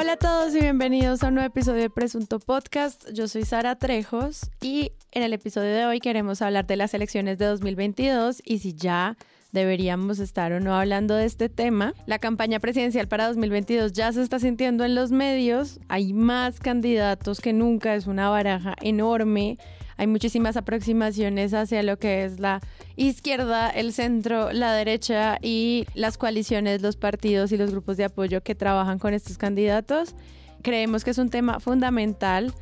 Hola a todos y bienvenidos a un nuevo episodio de Presunto Podcast. Yo soy Sara Trejos y en el episodio de hoy queremos hablar de las elecciones de 2022 y si ya deberíamos estar o no hablando de este tema. La campaña presidencial para 2022 ya se está sintiendo en los medios, hay más candidatos que nunca, es una baraja enorme. Hay muchísimas aproximaciones hacia lo que es la izquierda, el centro, la derecha y las coaliciones, los partidos y los grupos de apoyo que trabajan con estos candidatos. Creemos que es un tema fundamental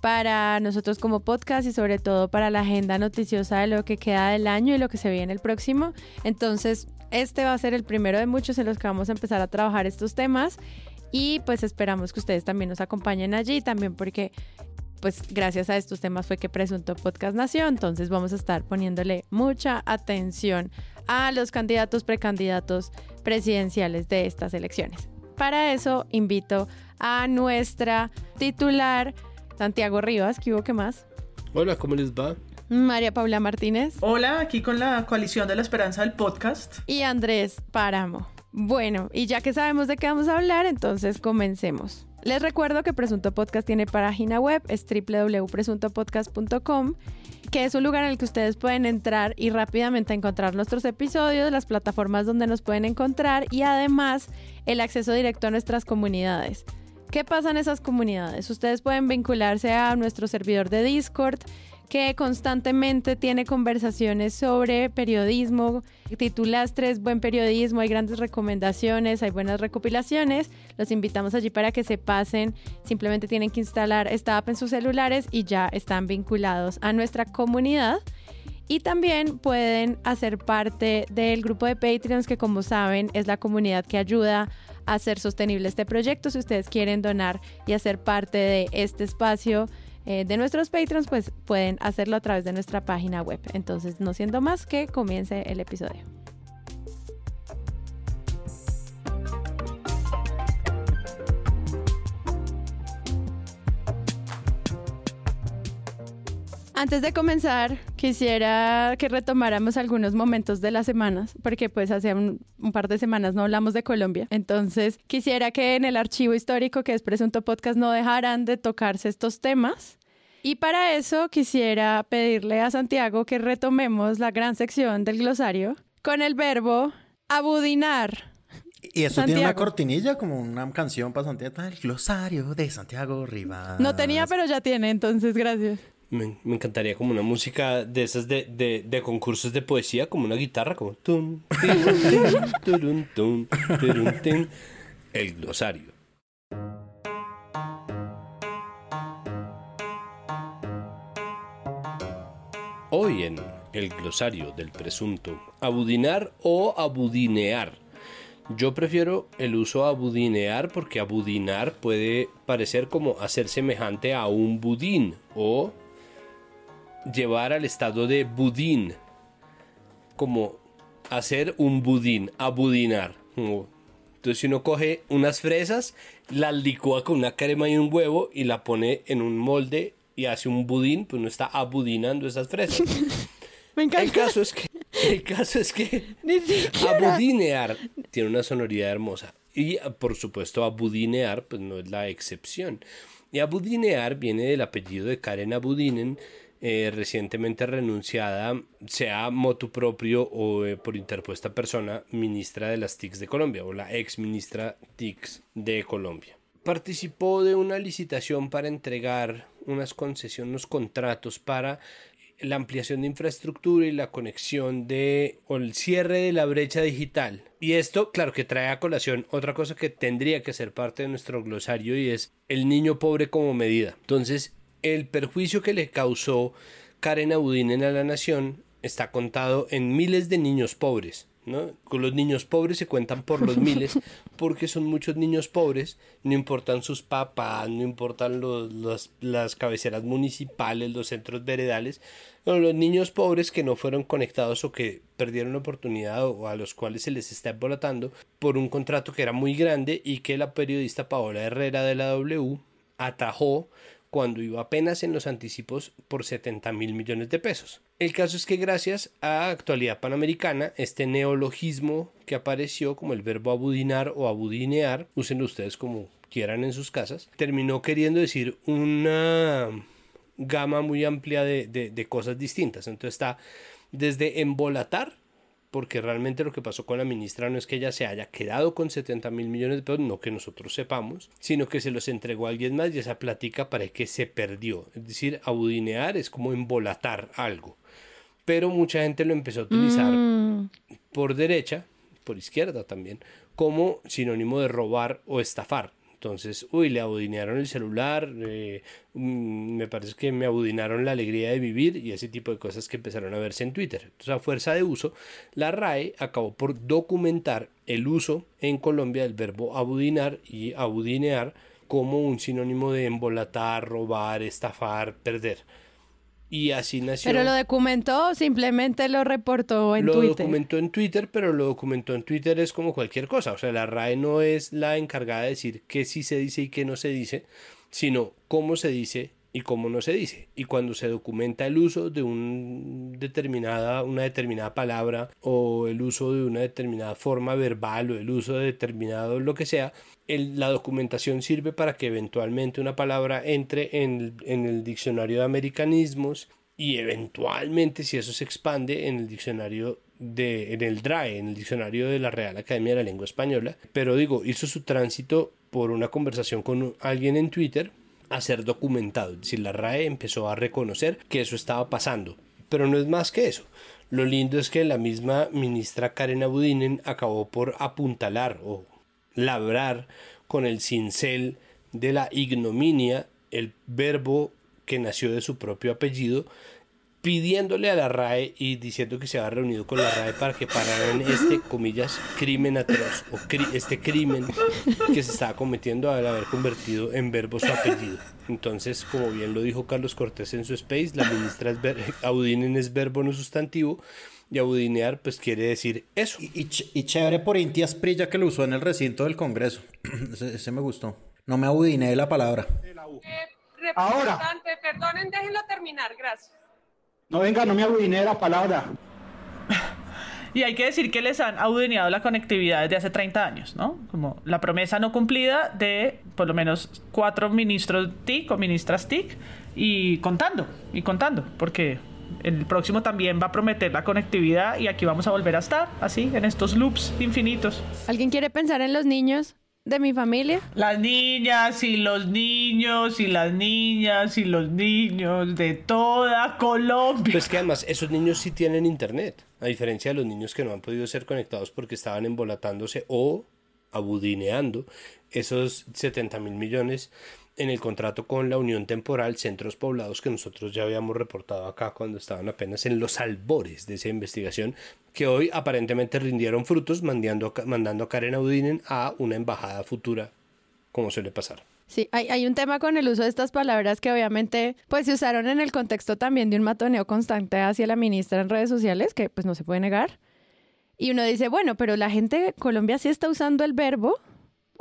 para nosotros como podcast y sobre todo para la agenda noticiosa de lo que queda del año y lo que se viene el próximo. Entonces, este va a ser el primero de muchos en los que vamos a empezar a trabajar estos temas y pues esperamos que ustedes también nos acompañen allí, también porque pues gracias a estos temas fue que Presunto Podcast nació, entonces vamos a estar poniéndole mucha atención a los candidatos, precandidatos presidenciales de estas elecciones. Para eso invito a nuestra titular, Santiago Rivas, ¿qué hubo qué más? Hola, ¿cómo les va? María Paula Martínez. Hola, aquí con la coalición de la esperanza del podcast. Y Andrés Páramo. Bueno, y ya que sabemos de qué vamos a hablar, entonces comencemos. Les recuerdo que Presunto Podcast tiene página web, es www.presuntopodcast.com, que es un lugar en el que ustedes pueden entrar y rápidamente encontrar nuestros episodios, las plataformas donde nos pueden encontrar y además el acceso directo a nuestras comunidades. ¿Qué pasa en esas comunidades? Ustedes pueden vincularse a nuestro servidor de Discord que constantemente tiene conversaciones sobre periodismo, titulastres, buen periodismo, hay grandes recomendaciones, hay buenas recopilaciones. Los invitamos allí para que se pasen. Simplemente tienen que instalar esta app en sus celulares y ya están vinculados a nuestra comunidad. Y también pueden hacer parte del grupo de Patreons, que como saben es la comunidad que ayuda hacer sostenible este proyecto. Si ustedes quieren donar y hacer parte de este espacio eh, de nuestros Patreons, pues pueden hacerlo a través de nuestra página web. Entonces, no siendo más que comience el episodio. Antes de comenzar, quisiera que retomáramos algunos momentos de las semanas, porque pues hace un, par de semanas no hablamos de Colombia. Entonces, quisiera que en el archivo histórico que es Presunto Podcast no dejaran de tocarse estos temas. Y para eso quisiera pedirle a Santiago que retomemos la gran sección del glosario con el verbo abudinar. Y eso tiene una cortinilla, como una canción para Santiago. El glosario de Santiago Rivas. No tenía, pero ya tiene, entonces gracias. Me, encantaría como una música de esas de, de, concursos de poesía, como una guitarra, como... el glosario. Hoy en el glosario del presunto, abudinar o abudinear. Yo prefiero el uso abudinear porque abudinar puede parecer como hacer semejante a un budín o llevar al estado de budín, como hacer un budín, abudinar. Entonces si uno coge unas fresas, las licúa con una crema y un huevo y la pone en un molde y hace un budín, pues no está abudinando esas fresas. Me encanta. El caso es que, el caso es que abudinear tiene una sonoridad hermosa. Y por supuesto abudinear pues no es la excepción. Y abudinear viene del apellido de Karen Abudinen, eh, recientemente renunciada, sea motu propio o eh, por interpuesta persona, ministra de las TICs de Colombia o la ex ministra TICs de Colombia. Participó de una licitación para entregar unas concesiones, unos contratos para la ampliación de infraestructura y la conexión de o el cierre de la brecha digital. Y esto, claro, que trae a colación otra cosa que tendría que ser parte de nuestro glosario y es el niño pobre como medida. Entonces, el perjuicio que le causó Karen Abudinen a la nación está contado en miles de niños pobres. ¿no? Con los niños pobres se cuentan por los miles porque son muchos niños pobres, no importan sus papás, no importan los, las cabeceras municipales, los centros veredales, los niños pobres que no fueron conectados o que perdieron la oportunidad o a los cuales se les está embolatando por un contrato que era muy grande y que la periodista Paola Herrera de la W atajó cuando iba apenas en los anticipos por 70 mil millones de pesos. El caso es que gracias a Actualidad Panamericana, este neologismo que apareció como el verbo abudinar o abudinear, usen ustedes como quieran en sus casas, terminó queriendo decir una gama muy amplia de, de cosas distintas. Entonces está desde embolatar porque realmente lo que pasó con la ministra no es que ella se haya quedado con 70 mil millones de pesos, no que nosotros sepamos, sino que se los entregó a alguien más y esa plática para que se perdió. Es decir, abudinear es como embolatar algo. Pero mucha gente lo empezó a utilizar mm. por derecha, por izquierda también, como sinónimo de robar o estafar. Entonces, uy, le abudinearon el celular, eh, mm, me parece que me abudinaron la alegría de vivir y ese tipo de cosas que empezaron a verse en Twitter. Entonces, a fuerza de uso, la RAE acabó por documentar el uso en Colombia del verbo abudinar y abudinear como un sinónimo de embolatar, robar, estafar, perder. Y así nació. Pero lo documentó, simplemente lo reportó en Twitter. Lo documentó en Twitter, pero lo documentó en Twitter es como cualquier cosa. O sea, la RAE no es la encargada de decir qué sí se dice y qué no se dice, sino cómo se dice y cómo no se dice. Y cuando se documenta el uso de un determinada, una determinada palabra o el uso de una determinada forma verbal o el uso de determinado lo que sea, la documentación sirve para que eventualmente una palabra entre en, en el diccionario de americanismos y eventualmente si eso se expande en el diccionario de, en el DRAE, en el diccionario de la Real Academia de la Lengua Española. Pero digo, hizo su tránsito por una conversación con alguien en Twitter a ser documentado. Es decir, la RAE empezó a reconocer que eso estaba pasando. Pero no es más que eso. Lo lindo es que la misma ministra Karen Abudinen acabó por apuntalar o labrar con el cincel de la ignominia el verbo que nació de su propio apellido pidiéndole a la RAE y diciendo que se había reunido con la RAE para que pararan este, comillas, crimen atroz o este crimen que se estaba cometiendo al haber convertido en verbo su apellido. Entonces, como bien lo dijo Carlos Cortés en su space, la ministra es audinen es verbo no sustantivo y audinear pues quiere decir eso. Y, y, chévere por Inti Asprilla que lo usó en el recinto del Congreso. ese, me gustó. No me audiné la palabra. Eh, Ahora. Perdonen, déjenlo terminar, gracias. No, venga, no me abudiné la palabra. Y hay que decir que les han audineado la conectividad desde hace 30 años, ¿no? Como la promesa no cumplida de por lo menos cuatro ministros TIC o ministras TIC y contando, y contando, porque el próximo también va a prometer la conectividad y aquí vamos a volver a estar, así, en estos loops infinitos. ¿Alguien quiere pensar en los niños? De mi familia? Las niñas y los niños y las niñas y los niños de toda Colombia. Pues que además esos niños sí tienen internet, a diferencia de los niños que no han podido ser conectados porque estaban embolatándose o abudineando esos 70 mil millones en el contrato con la Unión Temporal Centros Poblados que nosotros ya habíamos reportado acá cuando estaban apenas en los albores de esa investigación que hoy aparentemente rindieron frutos mandando, mandando a Karen Audinen a una embajada futura, como suele pasar. Sí, hay, hay, un tema con el uso de estas palabras que obviamente pues se usaron en el contexto también de un matoneo constante hacia la ministra en redes sociales, que pues no se puede negar. Y uno dice, bueno, pero la gente de Colombia sí está usando el verbo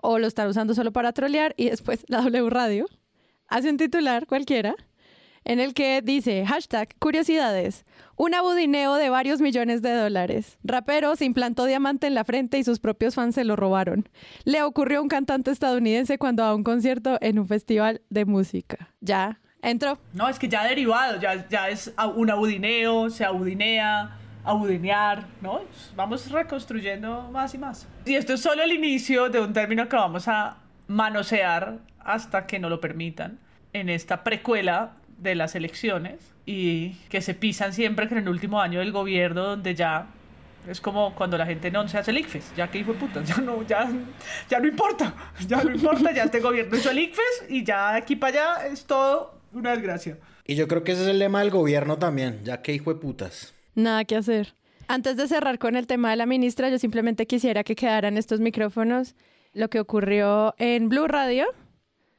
o lo están usando solo para trolear y después la W Radio hace un titular cualquiera en el que dice hashtag curiosidades, un abudineo de varios millones de dólares. Rapero se implantó diamante en la frente y sus propios fans se lo robaron. Le ocurrió a un cantante estadounidense cuando a un concierto en un festival de música. Ya, entró. No, es que ya derivado, ya, ya es un abudineo, se abudinea audinear, ¿no? Vamos reconstruyendo más y más. Y esto es solo el inicio de un término que vamos a manosear hasta que no lo permitan en esta precuela de las elecciones y que se pisan siempre en el último año del gobierno donde ya es como cuando la gente no se hace el ICFES, ya que hijo de puta, ya no, ya, ya no importa, ya no importa, ya este gobierno hizo el ICFES y ya de aquí para allá es todo una desgracia. Y yo creo que ese es el lema del gobierno también, ya que hijo de putas. Nada que hacer. Antes de cerrar con el tema de la ministra, yo simplemente quisiera que quedaran estos micrófonos lo que ocurrió en Blue Radio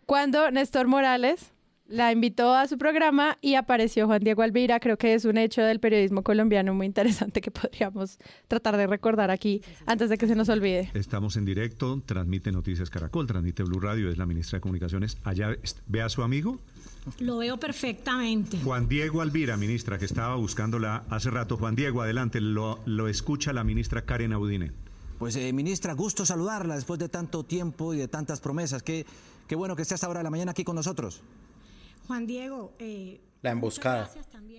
cuando Néstor Morales la invitó a su programa y apareció Juan Diego Alvira. Creo que es un hecho del periodismo colombiano muy interesante que podríamos tratar de recordar aquí antes de que se nos olvide. Estamos en directo, transmite Noticias Caracol, transmite Blue Radio, es la ministra de Comunicaciones. Allá ve a su amigo lo veo perfectamente. Juan Diego Alvira, ministra, que estaba buscándola hace rato. Juan Diego, adelante, lo, lo escucha la ministra Karen Audine. Pues eh, ministra, gusto saludarla después de tanto tiempo y de tantas promesas. Qué, qué bueno que esté hasta ahora de la mañana aquí con nosotros. Juan Diego, eh, La emboscada.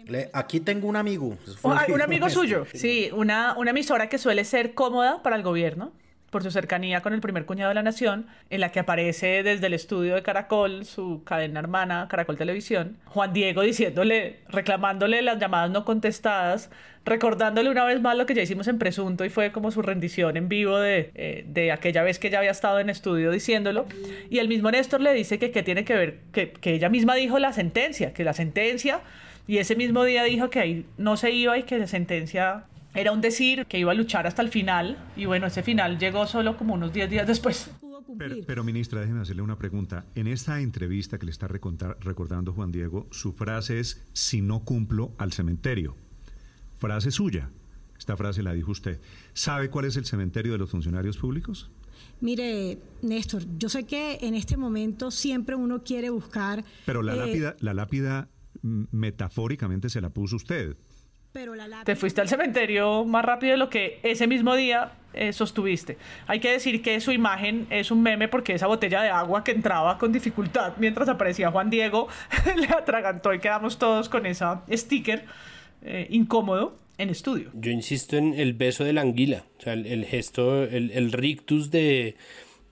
Le- aquí tengo un amigo. Un amigo Este. suyo. Sí, una, una emisora que suele ser cómoda para el gobierno por su cercanía con el primer cuñado de la nación, en la que aparece desde el estudio de Caracol, su cadena hermana, Caracol Televisión, Juan Diego diciéndole, reclamándole las llamadas no contestadas, recordándole una vez más lo que ya hicimos en Presunto y fue como su rendición en vivo de, eh, de aquella vez que ya había estado en estudio diciéndolo. Y el mismo Néstor le dice que, que tiene que ver, que, que ella misma dijo la sentencia, que la sentencia y ese mismo día dijo que ahí no se iba y que la sentencia era un decir, que iba a luchar hasta el final. Y bueno, ese final llegó solo como unos 10 días después. Pero, pero, ministra, déjeme hacerle una pregunta. En esta entrevista que le está recontar- recordando Juan Diego, su frase es, si no cumplo al cementerio. Frase suya. Esta frase la dijo usted. ¿Sabe cuál es el cementerio de los funcionarios públicos? mire, Néstor, yo sé que en este momento siempre uno quiere buscar... Pero la eh, lápida, la lápida mm, metafóricamente se la puso usted. Pero la lápida- Te fuiste al cementerio más rápido de lo que ese mismo día eh, sostuviste. Hay que decir que su imagen es un meme porque esa botella de agua que entraba con dificultad mientras aparecía Juan Diego le atragantó y quedamos todos con esa sticker eh, incómodo en estudio. Yo insisto en el beso de la anguila, o sea, el, el gesto, el, el rictus de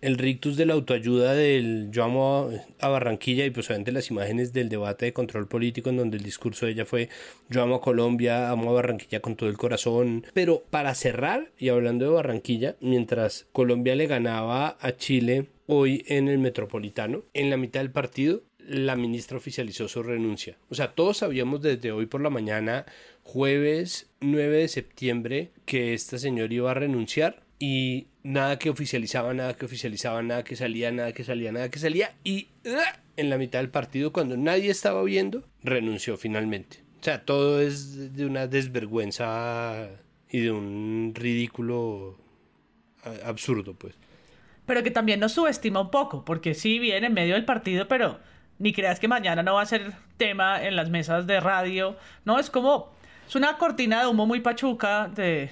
el rictus de la autoayuda del yo amo a, Barranquilla y pues obviamente las imágenes del debate de control político en donde el discurso de ella fue yo amo a Colombia, amo a Barranquilla con todo el corazón. Pero para cerrar, y hablando de Barranquilla, mientras Colombia le ganaba a Chile hoy en el Metropolitano, en la mitad del partido la ministra oficializó su renuncia. O sea, todos sabíamos desde hoy por la mañana, jueves 9 de septiembre, que esta señora iba a renunciar y nada que oficializaba, nada que oficializaba, nada que salía, nada que salía, nada que salía y ¡ah! en la mitad del partido, cuando nadie estaba viendo, renunció finalmente. O sea, todo es de una desvergüenza y de un ridículo absurdo, pues. Pero que también nos subestima un poco, porque sí viene en medio del partido, pero ni creas que mañana no va a ser tema en las mesas de radio. No, es como, es una cortina de humo muy pachuca de,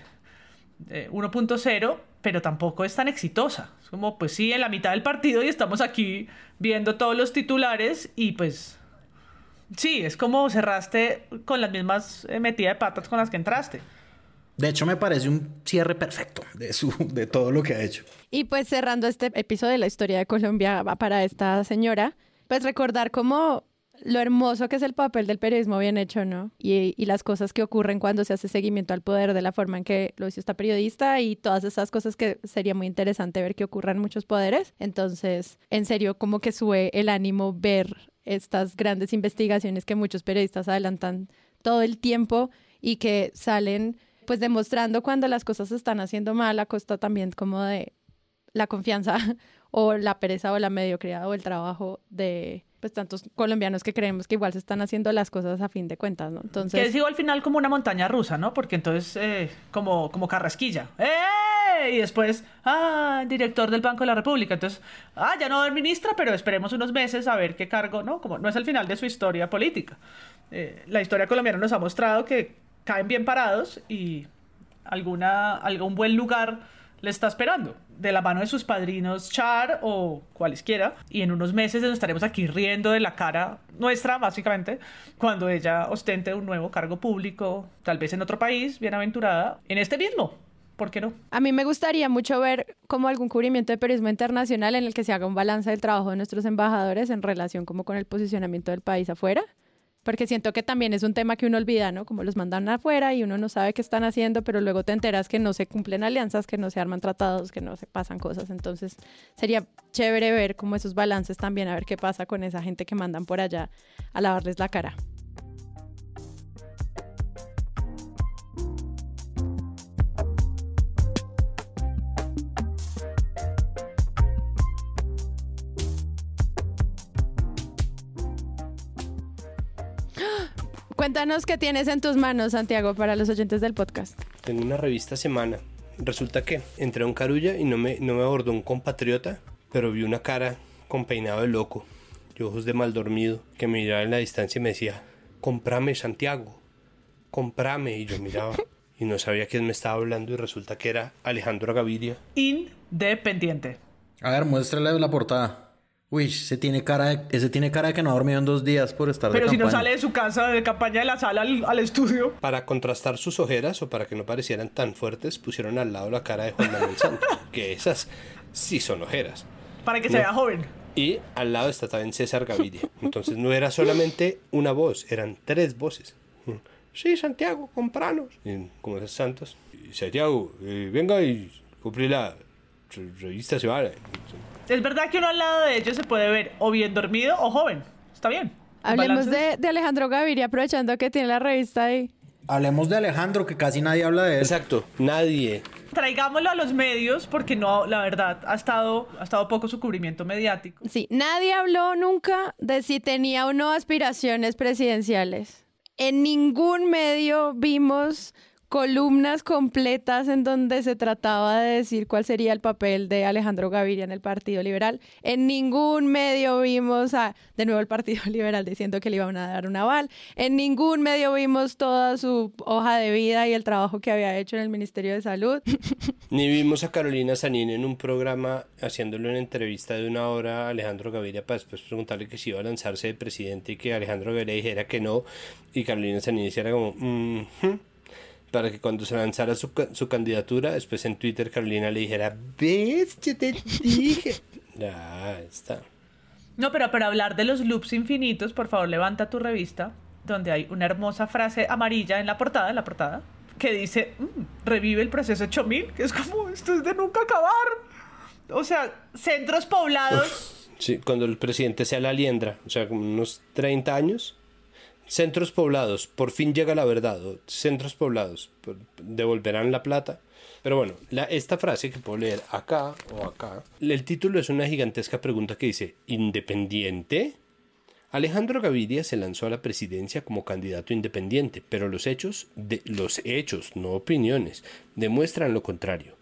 de 1.0, pero tampoco es tan exitosa. Es como, pues sí, en la mitad del partido y estamos aquí viendo todos los titulares y pues... Sí, es como cerraste con las mismas eh, metidas de patas con las que entraste. De hecho, me parece un cierre perfecto de, su, de todo lo que ha hecho. Y pues cerrando este episodio de la historia de Colombia para esta señora, pues recordar como lo hermoso que es el papel del periodismo bien hecho, ¿no? Y, las cosas que ocurren cuando se hace seguimiento al poder de la forma en que lo hizo esta periodista y todas esas cosas que sería muy interesante ver que ocurran muchos poderes. Entonces, en serio, como que sube el ánimo ver estas grandes investigaciones que muchos periodistas adelantan todo el tiempo y que salen pues demostrando cuando las cosas se están haciendo mal a costa también como de la confianza o la pereza o la mediocridad o el trabajo de pues tantos colombianos que creemos que igual se están haciendo las cosas a fin de cuentas, ¿no? Entonces, Que es igual al final como una montaña rusa, ¿no? Porque entonces, eh, como, como carrasquilla. ¡Eh! Y después, ah, director del Banco de la República. Entonces, ah, ya no va a haber ministra, pero esperemos unos meses a ver qué cargo, ¿no? Como no es el final de su historia política. Eh, la historia colombiana nos ha mostrado que caen bien parados y alguna, algún buen lugar le está esperando. De la mano de sus padrinos Char o cualesquiera. Y en unos meses nos estaremos aquí riendo de la cara nuestra, básicamente, cuando ella ostente un nuevo cargo público, tal vez en otro país, bienaventurada, en este mismo. ¿Por qué no? a mí me gustaría mucho ver como algún cubrimiento de periodismo internacional en el que se haga un balance del trabajo de nuestros embajadores en relación como con el posicionamiento del país afuera. Porque siento que también es un tema que uno olvida, ¿no? Como los mandan afuera y uno no sabe qué están haciendo, pero luego te enteras que no se cumplen alianzas, que no se arman tratados, que no se pasan cosas. Entonces sería chévere ver como esos balances también, a ver qué pasa con esa gente que mandan por allá a lavarles la cara. Cuéntanos qué tienes en tus manos, Santiago, para los oyentes del podcast. Tengo una revista semana. Resulta que entré a un carulla y no me, no me abordó un compatriota, pero vi una cara con peinado de loco y ojos de mal dormido que me miraba en la distancia y me decía, comprame Santiago, comprame. Y yo miraba y no sabía quién me estaba hablando y resulta que era Alejandro Gaviria. Independiente. A ver, muéstrale la portada. Uy, ese tiene cara de, ese tiene cara de que no ha dormido en dos días por estar Pero de si no campaña. sale de su casa de campaña de la sala al, al estudio. Para contrastar sus ojeras o para que no parecieran tan fuertes, pusieron al lado la cara de Juan Manuel Santos, que esas sí son ojeras. Para que se No. vea joven. Y al lado está también César Gaviria. Entonces no era solamente una voz, eran tres voces. Sí, Santiago, compranos. Y como es Santos. "Y Santiago, eh, venga y compré la re- revista Semana. Es verdad que uno al lado de ellos se puede ver o bien dormido o joven. Está bien. Hablemos de Alejandro Gaviria, aprovechando que tiene la revista ahí. Hablemos de Alejandro, que casi nadie habla de él. Exacto, nadie. Traigámoslo a los medios porque no, la verdad, ha estado, ha estado poco su cubrimiento mediático. Sí, nadie habló nunca de si tenía o no aspiraciones presidenciales. En ningún medio vimos columnas completas en donde se trataba de decir cuál sería el papel de Alejandro Gaviria en el Partido Liberal. En ningún medio vimos a, de nuevo el Partido Liberal diciendo que le iban a dar un aval. En ningún medio vimos toda su hoja de vida y el trabajo que había hecho en el Ministerio de Salud. Ni vimos a Carolina Sanín en un programa haciéndole una entrevista de una hora a Alejandro Gaviria para después preguntarle que si iba a lanzarse de presidente y que Alejandro Gaviria dijera que no y Carolina Sanín hiciera como "Mhm", para que cuando se lanzara su, su candidatura después en Twitter Carolina le dijera ves yo te dije ya está No, pero para hablar de los loops infinitos, por favor, levanta tu revista, donde hay una hermosa frase amarilla en la portada, en la portada, que dice, "Mm, revive el proceso 8000, que es como, esto es de nunca acabar. O sea, centros poblados. Sí, cuando el presidente sea la liendra, o sea, como unos 30 años. Centros poblados, por fin llega la verdad. Centros poblados, devolverán la plata. Pero bueno, la, esta frase que puedo leer acá o acá, el título es una gigantesca pregunta que dice, ¿independiente? Alejandro Gaviria se lanzó a la presidencia como candidato independiente, pero los hechos, los hechos, no opiniones, demuestran lo contrario.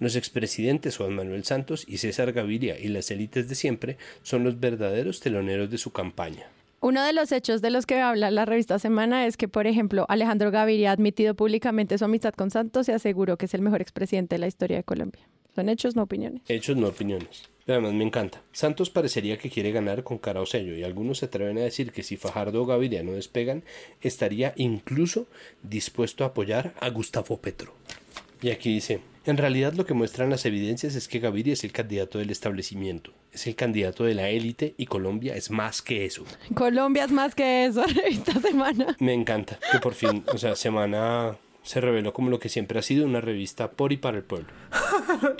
Los expresidentes Juan Manuel Santos y César Gaviria y las élites de siempre son los verdaderos teloneros de su campaña. Uno de los hechos de los que habla la revista Semana es que, por ejemplo, Alejandro Gaviria ha admitido públicamente su amistad con Santos y aseguró que es el mejor expresidente de la historia de Colombia. Son hechos, no opiniones. Hechos, no opiniones. Además, me encanta. Santos parecería que quiere ganar con cara o sello, y algunos se atreven a decir que si Fajardo o Gaviria no despegan, estaría incluso dispuesto a apoyar a Gustavo Petro. Y aquí dice, en realidad lo que muestran las evidencias es que Gaviria es el candidato del establecimiento, es el candidato de la élite y Colombia es más que eso. Colombia es más que eso, revista Semana. Me encanta que por fin, o sea, Semana se reveló como lo que siempre ha sido una revista por y para el pueblo.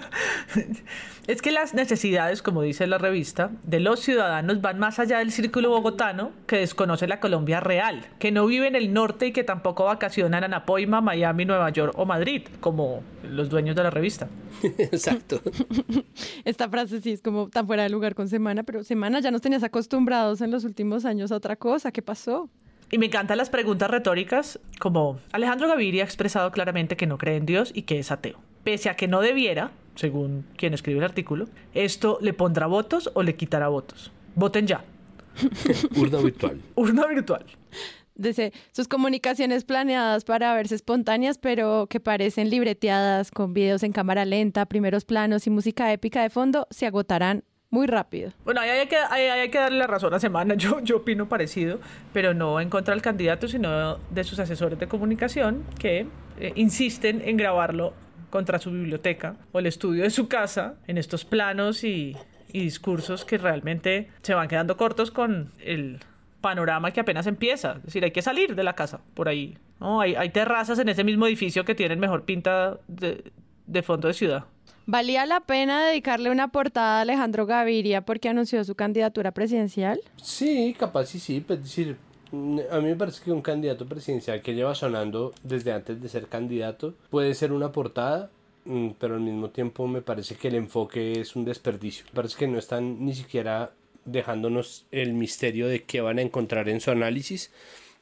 Es que las necesidades, como dice la revista, de los ciudadanos van más allá del círculo bogotano que desconoce la Colombia real, que no vive en el norte y que tampoco vacaciona en Anapoima, Miami, Nueva York o Madrid, como los dueños de la revista. Exacto. Esta frase sí es como tan fuera de lugar con Semana, pero Semana ya nos tenías acostumbrados en los últimos años a otra cosa. ¿Qué pasó? Y me encantan las preguntas retóricas, como Alejandro Gaviria ha expresado claramente que no cree en Dios y que es ateo. Pese a que no debiera, según quien escribe el artículo, ¿esto le pondrá votos o le quitará votos? Voten ya. Urna virtual. Urna virtual. Dice, sus comunicaciones planeadas para verse espontáneas, pero que parecen libreteadas con videos en cámara lenta, primeros planos y música épica de fondo, se agotarán muy rápido. Bueno, ahí hay que, ahí hay que darle la razón a Semana. Yo, yo opino parecido, pero no en contra del candidato, sino de sus asesores de comunicación que eh, insisten en grabarlo contra su biblioteca o el estudio de su casa en estos planos y, y discursos que realmente se van quedando cortos con el panorama que apenas empieza. Es decir, hay que salir de la casa por ahí. ¿no? Hay, hay terrazas en ese mismo edificio que tienen mejor pinta de, de fondo de ciudad. ¿Valía la pena dedicarle una portada a Alejandro Gaviria porque anunció su candidatura presidencial? Sí, capaz sí, sí. Pues decir, mm, a mí me parece que un candidato presidencial que lleva sonando desde antes de ser candidato puede ser una portada, mm, pero al mismo tiempo me parece que el enfoque es un desperdicio. Me parece que no están ni siquiera dejándonos el misterio de qué van a encontrar en su análisis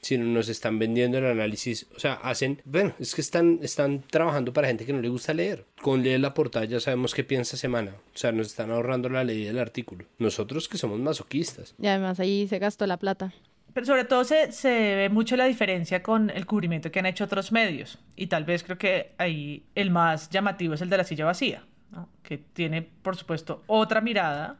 sino nos están vendiendo el análisis, o sea, hacen, bueno, es que están, están trabajando para gente que no le gusta leer. Con leer la portada ya sabemos qué piensa semana, o sea, nos están ahorrando la ley del artículo. Nosotros que somos masoquistas. Y además ahí se gastó la plata. Pero sobre todo se, se, ve mucho la diferencia con el cubrimiento que han hecho otros medios. Y tal vez creo que ahí el más llamativo es el de la silla vacía, que tiene, por supuesto, otra mirada,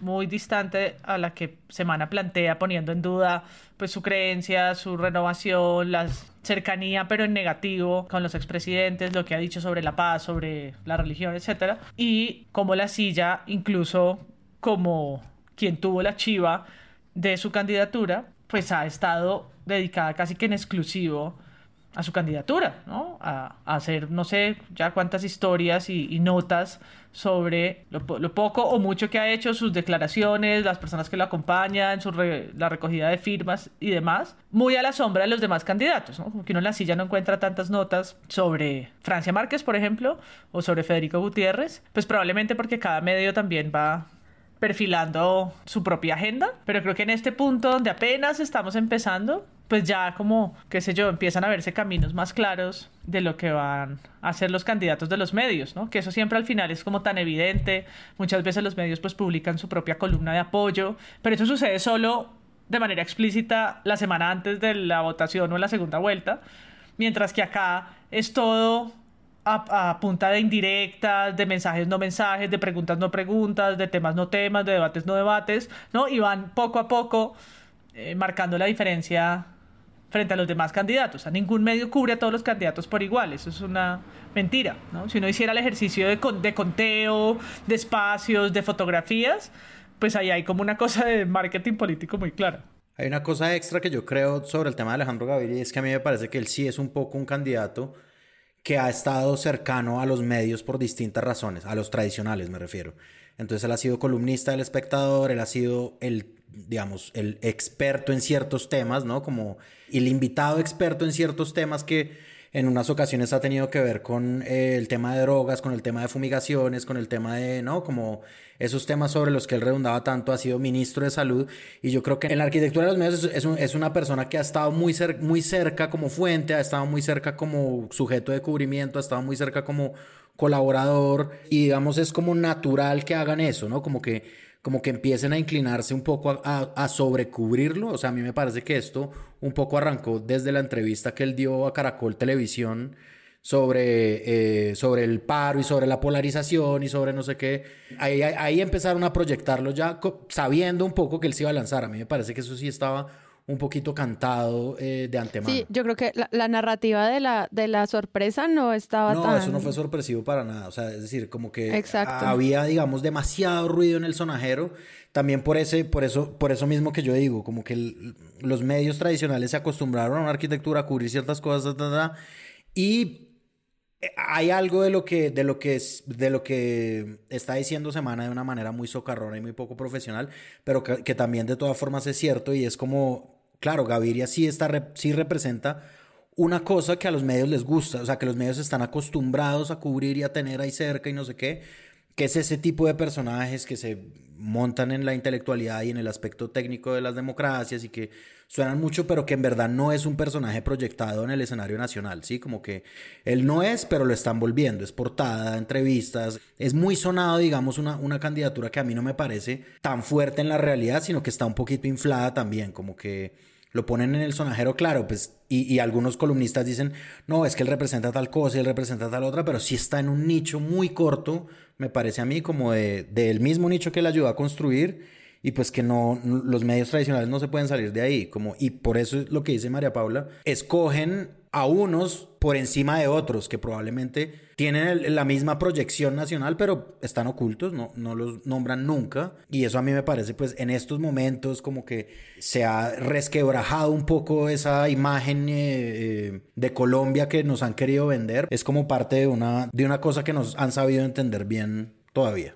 muy distante a la que Semana plantea, poniendo en duda pues, su creencia, su renovación, la cercanía, pero en negativo, con los expresidentes, lo que ha dicho sobre la paz, sobre la religión, etc. Y como la silla, incluso como quien tuvo la chiva de su candidatura, pues ha estado dedicada casi que en exclusivo a su candidatura, ¿no? A, hacer, no sé, ya cuántas historias y, notas sobre lo, poco o mucho que ha hecho, sus declaraciones, las personas que lo acompañan, su la recogida de firmas y demás, muy a la sombra de los demás candidatos, ¿no? Como que uno en la silla no encuentra tantas notas sobre Francia Márquez, por ejemplo, o sobre Federico Gutiérrez, pues probablemente porque cada medio también va perfilando su propia agenda, pero creo que en este punto donde apenas estamos empezando, pues ya como, qué sé yo, empiezan a verse caminos más claros de lo que van a ser los candidatos de los medios, ¿no? Que eso siempre al final es como tan evidente, muchas veces los medios pues publican su propia columna de apoyo, pero eso sucede solo de manera explícita la semana antes de la votación o en la segunda vuelta, mientras que acá es todo a, punta de indirectas, de mensajes no mensajes, de preguntas no preguntas, de temas no temas, de debates no debates, ¿no? Y van poco a poco eh, marcando la diferencia frente a los demás candidatos. A ningún medio cubre a todos los candidatos por igual, eso es una mentira, ¿no? Si uno hiciera el ejercicio de, de conteo, de espacios, de fotografías, pues ahí hay como una cosa de marketing político muy clara. Hay una cosa extra que yo creo sobre el tema de Alejandro Gaviria y es que a mí me parece que él sí es un poco un candidato que ha estado cercano a los medios por distintas razones, a los tradicionales me refiero. Entonces él ha sido columnista del espectador, él ha sido el, digamos, el experto en ciertos temas, ¿no? Como el invitado experto en ciertos temas que en unas ocasiones ha tenido que ver con eh, el tema de drogas, con el tema de fumigaciones, con el tema de, ¿no? Como esos temas sobre los que él redundaba tanto, ha sido ministro de salud y yo creo que en la arquitectura de los medios es, es, una persona que ha estado muy, muy cerca como fuente, ha estado muy cerca como sujeto de cubrimiento, ha estado muy cerca como colaborador y digamos es como natural que hagan eso, ¿no? Como que como que empiecen a inclinarse un poco a, a, sobrecubrirlo. O sea, a mí me parece que esto un poco arrancó desde la entrevista que él dio a Caracol Televisión sobre, eh, sobre el paro y sobre la polarización y sobre no sé qué. Ahí, ahí, empezaron a proyectarlo ya sabiendo un poco que él se iba a lanzar. A mí me parece que eso sí estaba un poquito cantado eh, de antemano. Sí, yo creo que la, narrativa de la, de la sorpresa no estaba no, tan... No, eso no fue sorpresivo para nada. O sea, es decir, como que había, digamos, demasiado ruido en el sonajero. También por, ese, por, eso, por eso mismo que yo digo, como que los medios tradicionales se acostumbraron a una arquitectura, a cubrir ciertas cosas, y hay algo de lo que de lo que de lo que está diciendo Semana de una manera muy socarrona y muy poco profesional, pero que, también de todas formas es cierto y es como claro, Gaviria sí está sí representa una cosa que a los medios les gusta, o sea, que los medios están acostumbrados a cubrir y a tener ahí cerca y no sé qué, que es ese tipo de personajes que se montan en la intelectualidad y en el aspecto técnico de las democracias y que suenan mucho, pero que en verdad no es un personaje proyectado en el escenario nacional, ¿sí? Como que él no es, pero lo están volviendo, es portada, entrevistas, es muy sonado, digamos, una, una candidatura que a mí no me parece tan fuerte en la realidad, sino que está un poquito inflada también, como que lo ponen en el sonajero, claro, pues, y, y, algunos columnistas dicen, no, es que él representa tal cosa y él representa tal otra, pero sí está en un nicho muy corto, me parece a mí, como de, del mismo nicho que él ayudó a construir y pues que no, los medios tradicionales no se pueden salir de ahí, como, y por eso es lo que dice María Paula, escogen a unos por encima de otros que probablemente tienen la misma proyección nacional, pero están ocultos, no, no los nombran nunca. Y eso a mí me parece, pues en estos momentos como que se ha resquebrajado un poco esa imagen eh, eh, de Colombia que nos han querido vender. Es como parte de una, de una cosa que nos han sabido entender bien todavía.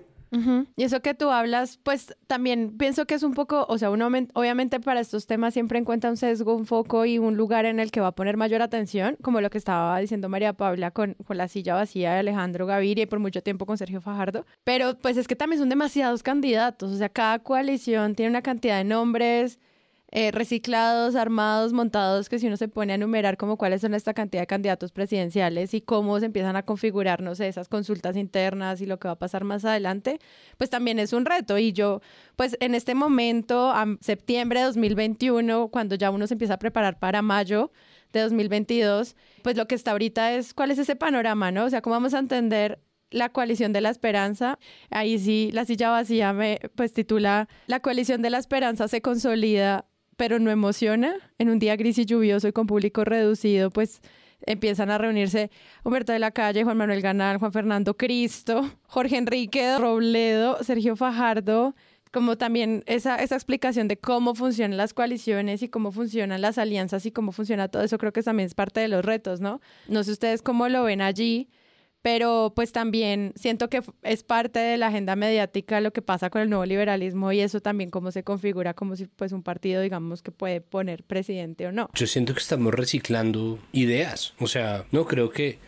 Y eso que tú hablas, pues también pienso que es un poco, o sea, uno obviamente para estos temas siempre encuentra un sesgo, un foco y un lugar en el que va a poner mayor atención, como lo que estaba diciendo María Paula con, con la silla vacía de Alejandro Gaviria y por mucho tiempo con Sergio Fajardo. Pero pues es que también son demasiados candidatos, o sea, cada coalición tiene una cantidad de nombres eh, reciclados, armados, montados, que si uno se pone a enumerar como cuáles son esta cantidad de candidatos presidenciales y cómo se empiezan a configurar, no sé, esas consultas internas y lo que va a pasar más adelante, pues también es un reto. Y yo, pues en este momento, a septiembre de 2021, cuando ya uno se empieza a preparar para mayo de 2022, pues lo que está ahorita es cuál es ese panorama, ¿no? O sea, cómo vamos a entender la coalición de la esperanza. Ahí sí, la silla vacía me pues titula La coalición de la esperanza se consolida, pero no emociona. En un día gris y lluvioso y con público reducido, pues empiezan a reunirse Humberto de la Calle, Juan Manuel Ganal, Juan Fernando Cristo, Jorge Enrique Robledo, Sergio Fajardo, como también esa, esa explicación de cómo funcionan las coaliciones y cómo funcionan las alianzas y cómo funciona todo eso, creo que también es parte de los retos, ¿no? No sé ustedes cómo lo ven allí, pero pues también siento que es parte de la agenda mediática lo que pasa con el nuevo liberalismo y eso también cómo se configura como si pues un partido digamos que puede poner presidente o no. Yo siento que estamos reciclando ideas, o sea, no creo que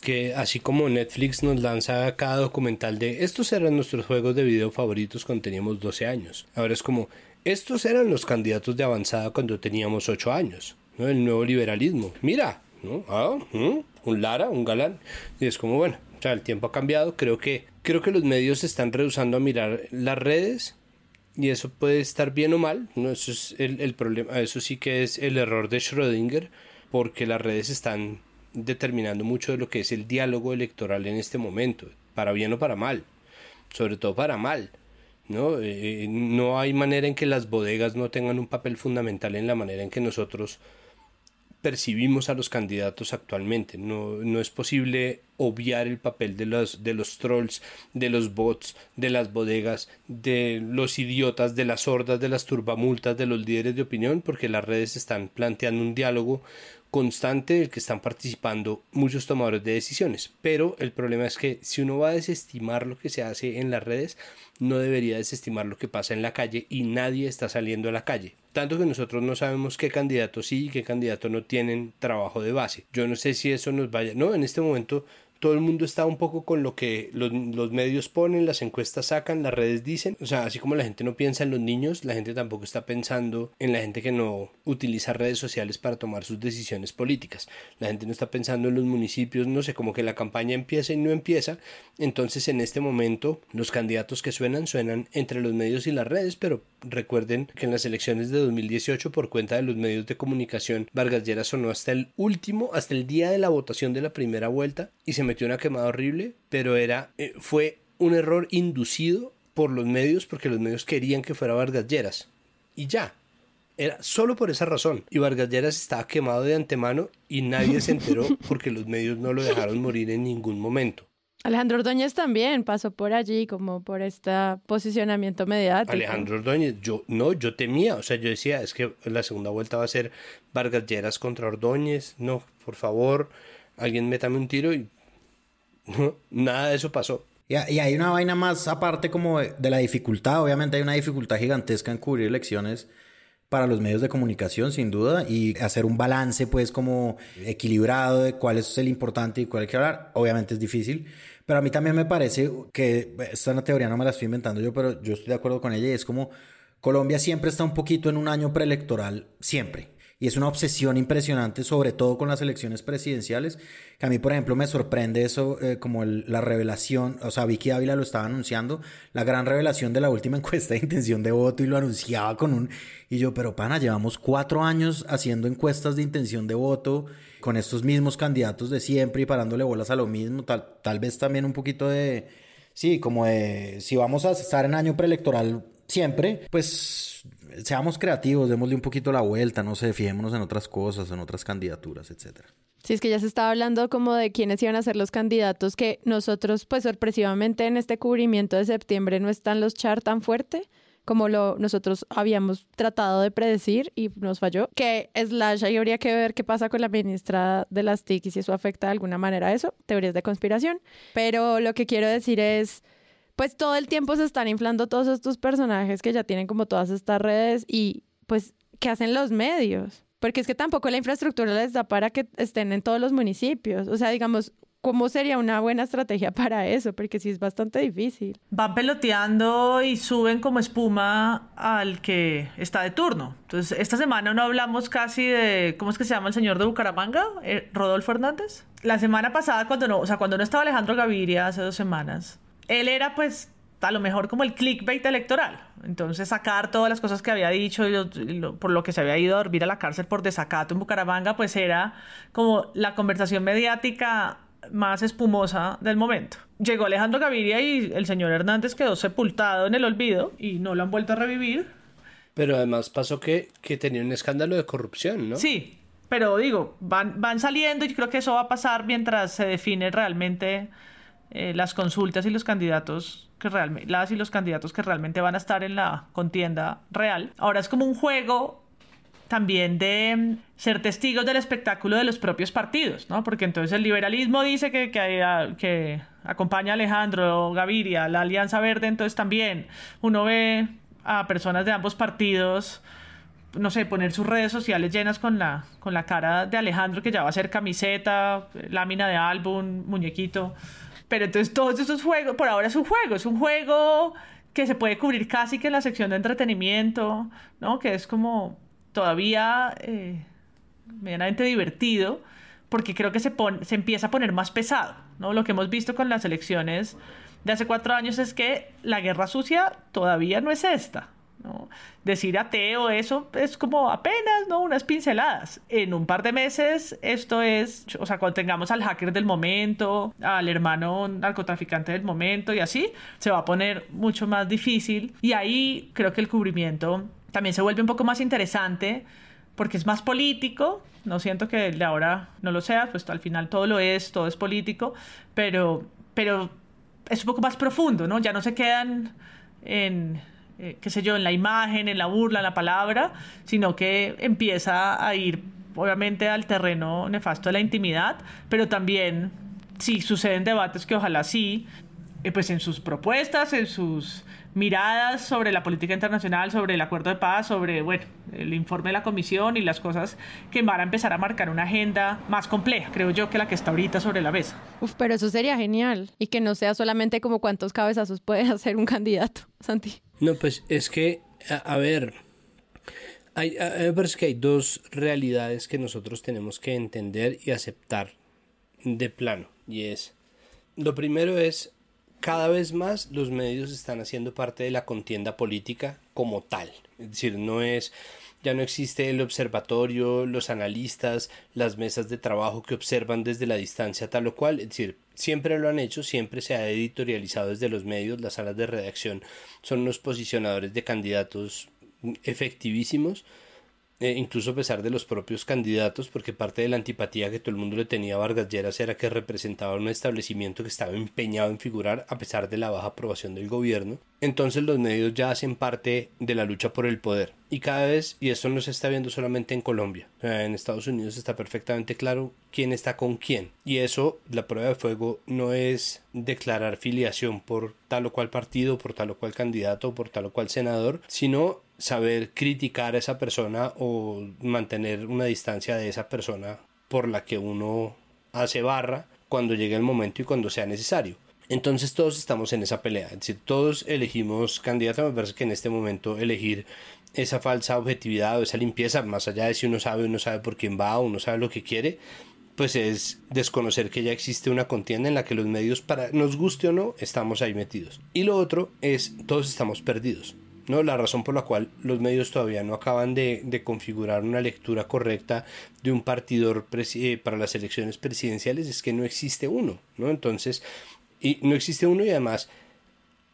que así como Netflix nos lanza cada documental de estos eran nuestros juegos de video favoritos cuando teníamos 12 años. Ahora es como estos eran los candidatos de avanzada cuando teníamos 8 años, ¿no? El nuevo liberalismo. Mira, ¿no? Ah, un Lara, un galán. Y es como, bueno, o sea, el tiempo ha cambiado. Creo que, creo que los medios se están rehusando a mirar las redes y eso puede estar bien o mal. ¿no? Eso es el, el problema. Eso sí que es el error de Schrödinger porque las redes están determinando mucho de lo que es el diálogo electoral en este momento, para bien o para mal, sobre todo para mal. ¿no? Eh, no hay manera en que las bodegas no tengan un papel fundamental en la manera en que nosotros percibimos a los candidatos actualmente. No, no es posible obviar el papel de los, de los trolls, de los bots, de las bodegas, de los idiotas, de las sordas, de las turbamultas, de los líderes de opinión, porque las redes están planteando un diálogo constante del que están participando muchos tomadores de decisiones. Pero el problema es que si uno va a desestimar lo que se hace en las redes, no debería desestimar lo que pasa en la calle y nadie está saliendo a la calle. Tanto que nosotros no sabemos qué candidatos sí y qué candidatos no tienen trabajo de base. Yo no sé si eso nos vaya. No, en este momento todo el mundo está un poco con lo que los, medios ponen, las encuestas sacan, las redes dicen. O sea, así como la gente no piensa en los niños, la gente tampoco está pensando en la gente que no utiliza redes sociales para tomar sus decisiones políticas. La gente no está pensando en los municipios, no sé, como que la campaña empieza y no empieza. Entonces, en este momento, los candidatos que suenan suenan entre los medios y las redes, pero recuerden que en las elecciones de 2018, por cuenta de los medios de comunicación, Vargas Lleras sonó hasta el último, hasta el día de la votación de la primera vuelta y se metió una quemada horrible, pero era, eh, fue un error inducido por los medios porque los medios querían que fuera Vargas Lleras. Y ya. Era solo por esa razón. Y Vargas Lleras estaba quemado de antemano y nadie se enteró porque los medios no lo dejaron morir en ningún momento. Alejandro Ordóñez también pasó por allí, como por este posicionamiento mediático. Alejandro Ordóñez, yo no, yo temía, o sea, yo decía, es que la segunda vuelta va a ser Vargas Lleras contra Ordóñez, no, por favor, alguien métame un tiro y nada de eso pasó. Y, hay una vaina más aparte como de, la dificultad, obviamente hay una dificultad gigantesca en cubrir elecciones para los medios de comunicación, sin duda, y hacer un balance, pues, como equilibrado de cuál es el importante y cuál hay que hablar, obviamente es difícil, pero a mí también me parece que, esta una teoría no me la estoy inventando yo, pero yo estoy de acuerdo con ella, y es como Colombia siempre está un poquito en un año preelectoral, siempre y es una obsesión impresionante, sobre todo con las elecciones presidenciales, que a mí, por ejemplo, me sorprende eso, eh, como la revelación, o sea, Vicky Ávila lo estaba anunciando, la gran revelación de la última encuesta de intención de voto y lo anunciaba con un... Y yo, pero pana, llevamos cuatro años haciendo encuestas de intención de voto con estos mismos candidatos de siempre y parándole bolas a lo mismo, tal, tal vez también un poquito de... Sí, como de... Si vamos a estar en año preelectoral siempre, pues seamos creativos, démosle un poquito la vuelta, no sé, fijémonos en otras cosas, en otras candidaturas, etcétera. Sí, es que ya se estaba hablando como de quiénes iban a ser los candidatos que nosotros, pues sorpresivamente en este cubrimiento de septiembre no están los char tan fuerte como lo nosotros habíamos tratado de predecir y nos falló. Que slash ahí habría que ver qué pasa con la ministra de las TIC y si eso afecta de alguna manera a eso, teorías de conspiración. Pero lo que quiero decir es pues todo el tiempo se están inflando todos estos personajes que ya tienen como todas estas redes y pues, ¿qué hacen los medios? Porque es que tampoco la infraestructura les da para que estén en todos los municipios. O sea, digamos, ¿cómo sería una buena estrategia para eso? Porque sí es bastante difícil. Van peloteando y suben como espuma al que está de turno. Entonces, esta semana no hablamos casi de, ¿cómo es que se llama el señor de Bucaramanga? Eh, Rodolfo Hernández. La semana pasada, cuando no, o sea, cuando no estaba Alejandro Gaviria hace dos semanas, él era pues a lo mejor como el clickbait electoral. Entonces sacar todas las cosas que había dicho y por lo que se había ido a dormir a la cárcel por desacato en Bucaramanga, pues era como la conversación mediática más espumosa del momento. Llegó Alejandro Gaviria y el señor Hernández quedó sepultado en el olvido y no lo han vuelto a revivir. Pero además pasó que, que tenía un escándalo de corrupción, ¿no? Sí, pero digo, van, van saliendo y creo que eso va a pasar mientras se define realmente eh, las consultas y los candidatos que realmente, las y los candidatos que realmente van a estar en la contienda real. Ahora es como un juego también de mm, ser testigos del espectáculo de los propios partidos, ¿no? Porque entonces el liberalismo dice que, que, que acompaña a Alejandro Gaviria, la Alianza Verde, entonces también uno ve a personas de ambos partidos, no sé, poner sus redes sociales llenas con la, con la cara de Alejandro, que ya va a ser camiseta, lámina de álbum, muñequito. Pero entonces todos esos juegos, por ahora es un juego, es un juego que se puede cubrir casi que en la sección de entretenimiento, ¿no? Que es como todavía eh, medianamente divertido, porque creo que se, se empieza a poner más pesado, ¿no? Lo que hemos visto con las elecciones de hace cuatro años es que la guerra sucia todavía no es esta, Decir ateo, eso es como apenas, ¿no? Unas pinceladas. En un par de meses, esto es, o sea, cuando tengamos al hacker del momento, al hermano narcotraficante del momento y así, se va a poner mucho más difícil. Y ahí creo que el cubrimiento también se vuelve un poco más interesante porque es más político. No siento que de ahora no lo sea, pues al final todo lo es, todo es político, pero, pero es un poco más profundo, ¿no? Ya no se quedan en eh, qué sé yo, en la imagen, en la burla, en la palabra, sino que empieza a ir obviamente al terreno nefasto de la intimidad, pero también si suceden debates que ojalá sí, eh, pues en sus propuestas, en sus miradas sobre la política internacional, sobre el acuerdo de paz, sobre, bueno, el informe de la comisión y las cosas que van a empezar a marcar una agenda más compleja, creo yo, que la que está ahorita sobre la mesa. Uf, pero eso sería genial y que no sea solamente como cuántos cabezazos puede hacer un candidato, Santi. No, pues es que, a, ver, hay, me parece que hay dos realidades que nosotros tenemos que entender y aceptar de plano. Y es, lo primero es, cada vez más los medios están haciendo parte de la contienda política como tal. Es decir, no es, ya no existe el observatorio, los analistas, las mesas de trabajo que observan desde la distancia tal o cual. Es decir, siempre lo han hecho, siempre se ha editorializado desde los medios, las salas de redacción son unos posicionadores de candidatos efectivísimos, eh, incluso a pesar de los propios candidatos, porque parte de la antipatía que todo el mundo le tenía a Vargas Lleras era que representaba un establecimiento que estaba empeñado en figurar a pesar de la baja aprobación del gobierno. Entonces los medios ya hacen parte de la lucha por el poder. Y cada vez, y esto no se está viendo solamente en Colombia, en Estados Unidos está perfectamente claro quién está con quién. Y eso, la prueba de fuego, no es declarar filiación por tal o cual partido, por tal o cual candidato, por tal o cual senador, sino saber criticar a esa persona o mantener una distancia de esa persona por la que uno hace barra cuando llegue el momento y cuando sea necesario. Entonces todos estamos en esa pelea, es decir, todos elegimos candidato, me parece que en este momento elegir esa falsa objetividad o esa limpieza, más allá de si uno sabe o no sabe por quién va o uno sabe lo que quiere, pues es desconocer que ya existe una contienda en la que los medios, para nos guste o no, estamos ahí metidos. Y lo otro es, todos estamos perdidos. ¿No? La razón por la cual los medios todavía no acaban de, de configurar una lectura correcta de un partidor eh, para las elecciones presidenciales es que no existe uno, ¿no? Entonces, y no existe uno y además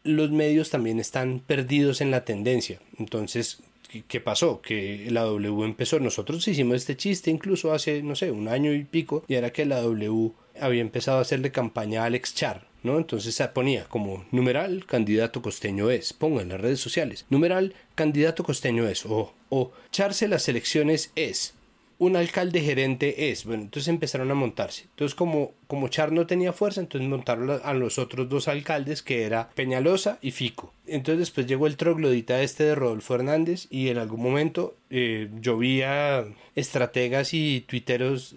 los medios también están perdidos en la tendencia. Entonces, ¿qué pasó? Que la W empezó, nosotros hicimos este chiste incluso hace, no sé, un año y pico, y era que la W había empezado a hacerle campaña a Alex Char, ¿no? Entonces ponía como numeral candidato costeño es, ponga en las redes sociales, numeral candidato costeño es, o, o charse las elecciones es, un alcalde gerente es, bueno, entonces empezaron a montarse. Entonces como, como Char no tenía fuerza, entonces montaron a los otros dos alcaldes que era Peñalosa y Fico. Entonces después llegó el troglodita este de Rodolfo Hernández y en algún momento eh, yo vi a estrategas y tuiteros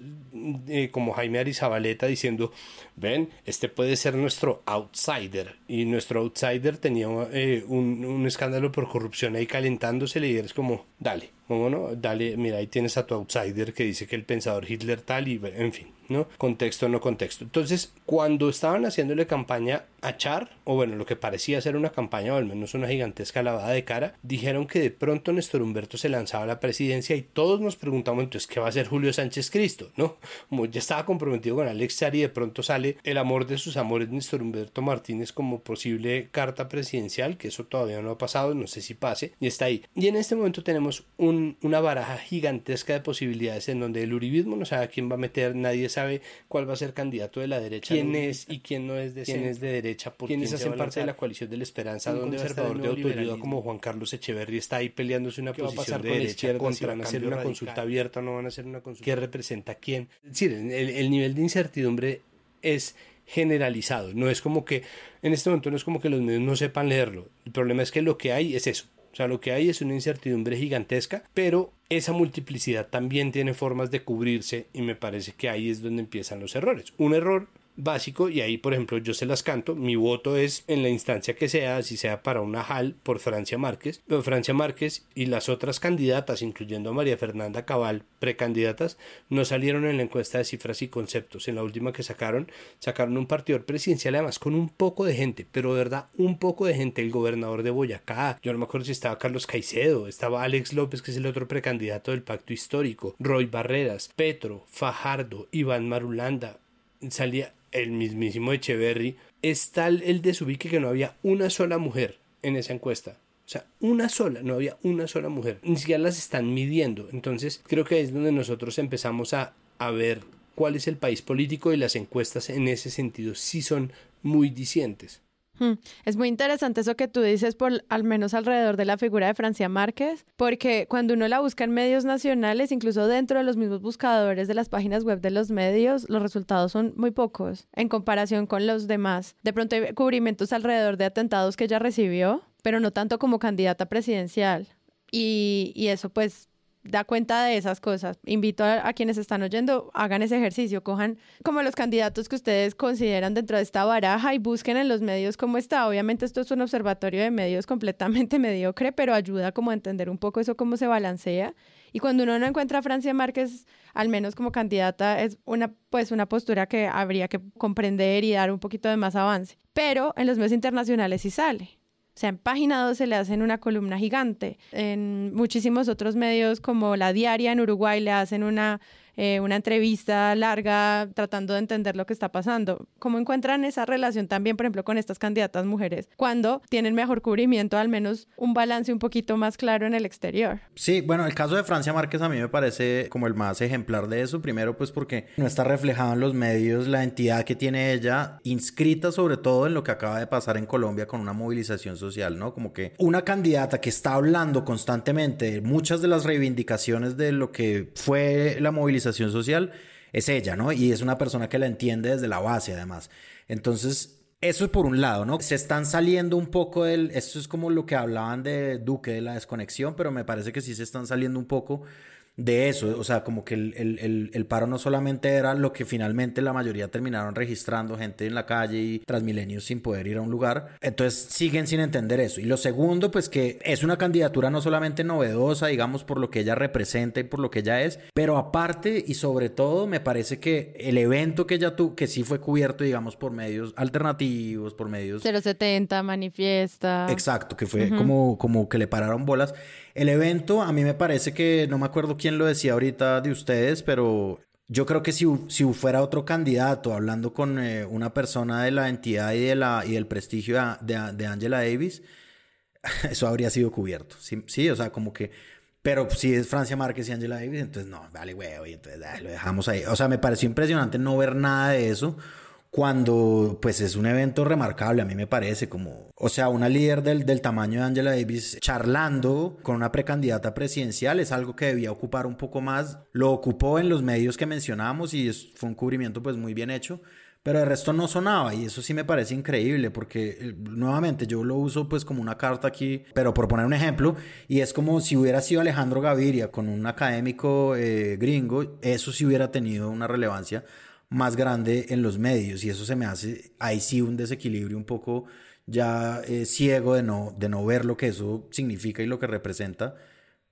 eh, como Jaime Arizabaleta diciendo, ven, este puede ser nuestro outsider. Y nuestro outsider tenía eh, un, un, escándalo por corrupción ahí calentándose y eres como, dale, ¿cómo no? Dale, mira, ahí tienes a tu outsider que dice que el pensador Hitler tal y en fin. ¿No? Contexto, no contexto. Entonces, cuando estaban haciéndole campaña a Char, o bueno, lo que parecía ser una campaña, o al menos una gigantesca lavada de cara, dijeron que de pronto Néstor Humberto se lanzaba a la presidencia y todos nos preguntamos entonces qué va a hacer Julio Sánchez Cristo, ¿no? Como ya estaba comprometido con Alex Char y de pronto sale el amor de sus amores Néstor Humberto Martínez como posible carta presidencial, que eso todavía no ha pasado, no sé si pase, y está ahí. Y en este momento tenemos un, una baraja gigantesca de posibilidades en donde el uribismo no sabe a quién va a meter, nadie sabe cuál va a ser candidato de la derecha, quién es y quién no es de, quién es de derecha, por quiénes hacen parte de la coalición de la esperanza, donde conservador de autoridad como Juan Carlos Echeverry está ahí peleándose una posición de derecha contra, van a hacer una consulta abierta, no van a hacer una consulta, ¿qué representa quién? Es decir, el, el nivel de incertidumbre es generalizado, no es como que en este momento no es como que los medios no sepan leerlo, el problema es que lo que hay es eso, o sea, lo que hay es una incertidumbre gigantesca, pero esa multiplicidad también tiene formas de cubrirse y me parece que ahí es donde empiezan los errores. Un error básico y ahí por ejemplo yo se las canto. Mi voto es en la instancia que sea si sea para una HAL por Francia Márquez pero Francia Márquez y las otras candidatas incluyendo a María Fernanda Cabal precandidatas no salieron en la encuesta de cifras y conceptos. En la última que sacaron sacaron un partido presidencial además con un poco de gente pero de verdad un poco de gente. El gobernador de Boyacá yo no me acuerdo si estaba Carlos Caicedo estaba Alex López que es el otro precandidato del pacto histórico Roy Barreras Petro Fajardo Iván Marulanda salía el mismísimo Echeverry, es tal el desubique que no había una sola mujer en esa encuesta. O sea, una sola, no había una sola mujer. Ni siquiera las están midiendo. Entonces, creo que es donde nosotros empezamos a, a ver cuál es el país político y las encuestas en ese sentido sí son muy dicientes. Hmm. Es muy interesante eso que tú dices, por al menos alrededor de la figura de Francia Márquez, porque cuando uno la busca en medios nacionales, incluso dentro de los mismos buscadores de las páginas web de los medios, los resultados son muy pocos en comparación con los demás. De pronto hay cubrimientos alrededor de atentados que ella recibió, pero no tanto como candidata presidencial. Y, y eso pues da cuenta de esas cosas. Invito a, quienes están oyendo, hagan ese ejercicio, cojan como los candidatos que ustedes consideran dentro de esta baraja y busquen en los medios cómo está. Obviamente esto es un observatorio de medios completamente mediocre, pero ayuda como a entender un poco eso, cómo se balancea. Y cuando uno no encuentra a Francia Márquez, al menos como candidata, es una, pues una postura que habría que comprender y dar un poquito de más avance. Pero en los medios internacionales sí sale. O sea, en página 2 se le hacen una columna gigante. En muchísimos otros medios, como La Diaria en Uruguay, le hacen una eh, una entrevista larga tratando de entender lo que está pasando. ¿Cómo encuentran esa relación también, por ejemplo, con estas candidatas mujeres cuando tienen mejor cubrimiento, al menos un balance un poquito más claro en el exterior? Sí, bueno, el caso de Francia Márquez a mí me parece como el más ejemplar de eso. Primero, pues porque no está reflejado en los medios la entidad que tiene ella, inscrita sobre todo en lo que acaba de pasar en Colombia con una movilización social, ¿no? Como que una candidata que está hablando constantemente de muchas de las reivindicaciones de lo que fue la movilización social es ella, ¿no? Y es una persona que la entiende desde la base, además. Entonces, eso es por un lado, ¿no? Se están saliendo un poco del... Esto es como lo que hablaban de Duque, de la desconexión, pero me parece que sí se están saliendo un poco de eso, o sea, como que el, paro no solamente era lo que finalmente la mayoría terminaron registrando, gente en la calle y transmilenios sin poder ir a un lugar, entonces siguen sin entender eso. Y lo segundo, pues que es una candidatura no solamente novedosa, digamos, por lo que ella representa y por lo que ella es, pero aparte y sobre todo me parece que el evento que ella tuvo, que sí fue cubierto, digamos, por medios alternativos, por medios... 070, manifiesta. Exacto, que fue como, como que le pararon bolas el evento, a mí me parece que, no me acuerdo quién lo decía ahorita de ustedes, pero yo creo que si, si fuera otro candidato hablando con eh, una persona de la entidad y, de la, y del prestigio de, de Angela Davis, eso habría sido cubierto. Sí, o sea, como que... Pero si es Francia Márquez y Angela Davis, entonces no, vale, güey, entonces lo dejamos ahí. O sea, me pareció impresionante no ver nada de eso cuando pues es un evento remarcable, a mí me parece como, o sea, una líder del, del, tamaño de Angela Davis charlando con una precandidata presidencial es algo que debía ocupar un poco más, lo ocupó en los medios que mencionamos y fue un cubrimiento pues muy bien hecho, pero el resto no sonaba y eso sí me parece increíble porque eh, nuevamente yo lo uso pues como una carta aquí, pero por poner un ejemplo, y es como si hubiera sido Alejandro Gaviria con un académico eh, gringo, eso sí hubiera tenido una relevancia más grande en los medios y eso se me hace ahí sí un desequilibrio un poco ya eh, ciego de no, de no ver lo que eso significa y lo que representa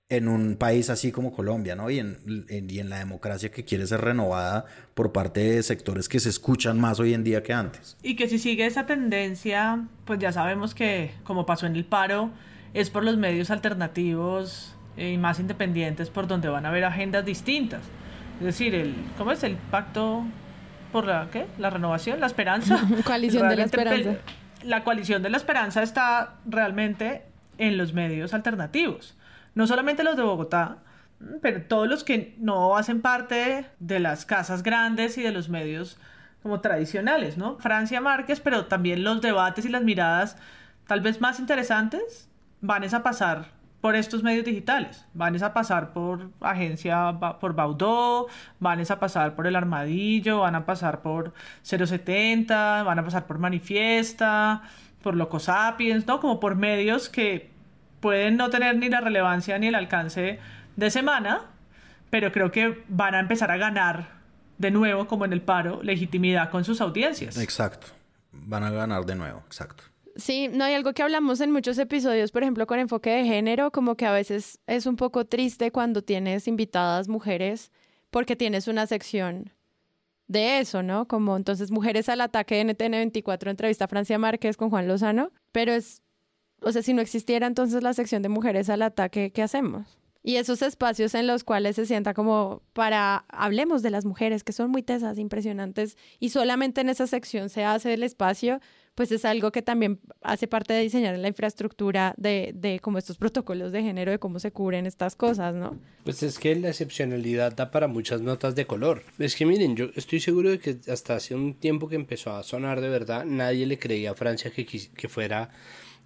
en un país así como Colombia, ¿no? Y en, y en la democracia que quiere ser renovada por parte de sectores que se escuchan más hoy en día que antes. Y que si sigue esa tendencia, pues ya sabemos que, como pasó en el paro, es por los medios alternativos y más independientes por donde van a haber agendas distintas. Es decir, el, ¿cómo es el pacto por la, ¿qué? la renovación, la esperanza? coalición de la esperanza. La coalición de la esperanza está realmente en los medios alternativos no solamente los de Bogotá, pero todos los que no hacen parte de las casas grandes y de los medios como tradicionales, ¿no? Francia Márquez, pero también los debates y las miradas tal vez más interesantes van a pasar por estos medios digitales, van a pasar por agencia, por Baudó, van a pasar por El Armadillo, van a pasar por 070, van a pasar por Manifiesta, por Loco Sapiens, ¿no? Como por medios que pueden no tener ni la relevancia ni el alcance de semana, pero creo que van a empezar a ganar de nuevo, como en el paro, legitimidad con sus audiencias. Exacto, van a ganar de nuevo, exacto. Sí, no hay algo que hablamos en muchos episodios, por ejemplo, con enfoque de género, como que a veces es un poco triste cuando tienes invitadas mujeres porque tienes una sección de eso, ¿no? Como entonces Mujeres al Ataque de NTN 24, entrevista a Francia Márquez con Juan Lozano, pero es o sea, si no existiera entonces la sección de mujeres al ataque, ¿qué hacemos? Y esos espacios en los cuales se sienta como para, hablemos de las mujeres, que son muy tesas, impresionantes, y solamente en esa sección se hace el espacio, pues es algo que también hace parte de diseñar la infraestructura de, de como estos protocolos de género, de cómo se cubren estas cosas, ¿no? Pues es que la excepcionalidad da para muchas notas de color. Es que miren, yo estoy seguro de que hasta hace un tiempo que empezó a sonar de verdad, nadie le creía a Francia que, que fuera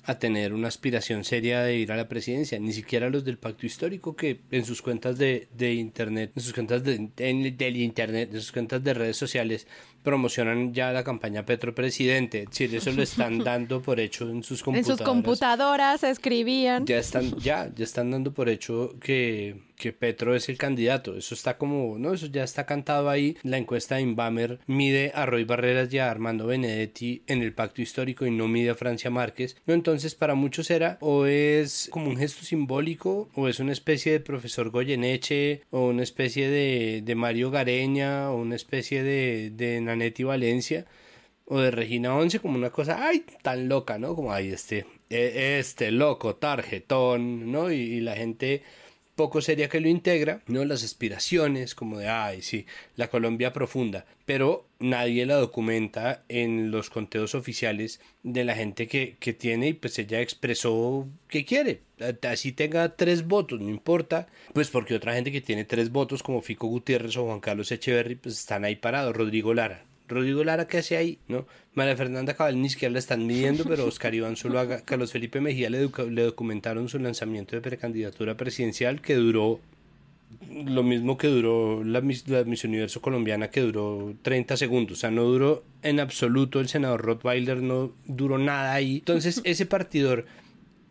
a tener una aspiración seria de ir a la presidencia, ni siquiera los del pacto histórico que en sus cuentas de, de internet, en sus cuentas de, del internet, en sus cuentas de redes sociales promocionan ya la campaña Petro Presidente, si eso lo están dando por hecho en sus computadoras. En sus computadoras escribían. Ya están, ya, ya están dando por hecho que, que Petro es el candidato. Eso está como, no, eso ya está cantado ahí. La encuesta de Inbamer mide a Roy Barreras y a Armando Benedetti en el pacto histórico y no mide a Francia Márquez. No, entonces para muchos era o es como un gesto simbólico o es una especie de profesor Goyeneche o una especie de, de Mario Gareña o una especie de, de Nanetti Valencia o de Regina Once como una cosa, ay, tan loca, ¿no? Como, ay, este, e, este loco, tarjetón, ¿no? Y, la gente poco seria que lo integra, ¿no? Las aspiraciones, como de, ay, sí, la Colombia profunda, pero nadie la documenta en los conteos oficiales de la gente que, que tiene y pues ella expresó que quiere, así tenga tres votos, no importa, pues porque otra gente que tiene tres votos como Fico Gutiérrez o Juan Carlos Echeverry, pues están ahí parados, Rodrigo Lara, Rodrigo Lara, ¿qué hace ahí? ¿No? María Fernanda Cabal ni siquiera la están midiendo, pero Oscar Iván Zuluaga, Carlos Felipe Mejía le, le documentaron su lanzamiento de precandidatura presidencial que duró lo mismo que duró la, la Miss Universo colombiana, que duró 30 segundos. O sea, no duró en absoluto el senador Rottweiler, no duró nada ahí. Entonces, ese partidor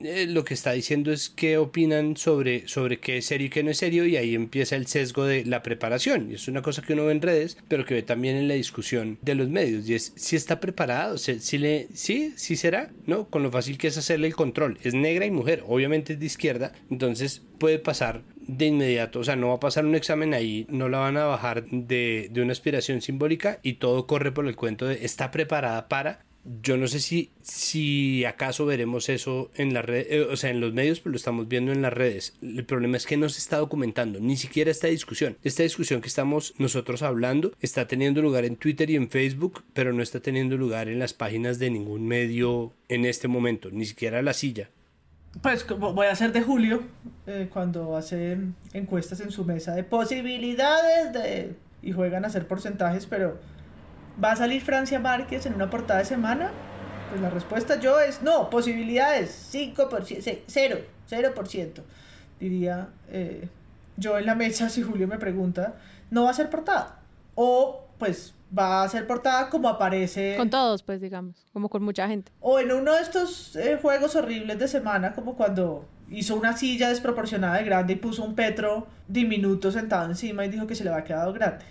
eh, lo que está diciendo es qué opinan sobre, sobre qué es serio y qué no es serio y ahí empieza el sesgo de la preparación. Y es una cosa que uno ve en redes pero que ve también en la discusión de los medios. Y es si está preparado si, le sí sí será no con lo fácil que es hacerle el control. Es negra y mujer obviamente es de izquierda entonces puede pasar de inmediato, o sea, no va a pasar un examen ahí, no la van a bajar de, de una aspiración simbólica y todo corre por el cuento de está preparada para yo no sé si, si acaso veremos eso en la red, eh, o sea, en los medios, pero lo estamos viendo en las redes. El problema es que no se está documentando, ni siquiera esta discusión. Esta discusión que estamos nosotros hablando está teniendo lugar en Twitter y en Facebook, pero no está teniendo lugar en las páginas de ningún medio en este momento, ni siquiera la silla. Pues voy a hacer de Julio eh, cuando hace encuestas en su mesa de posibilidades de y juegan a hacer porcentajes, pero ¿Va a salir Francia Márquez en una portada de semana? Pues la respuesta yo es no, posibilidades, 5%, 0, 0%, diría eh, yo en la mesa si Julio me pregunta, no va a ser portada. O pues va a ser portada como aparece. Con todos, pues digamos, como con mucha gente. O en uno de estos eh, juegos horribles de semana, como cuando hizo una silla desproporcionada de grande y puso un Petro diminuto sentado encima y dijo que se le había quedado grande.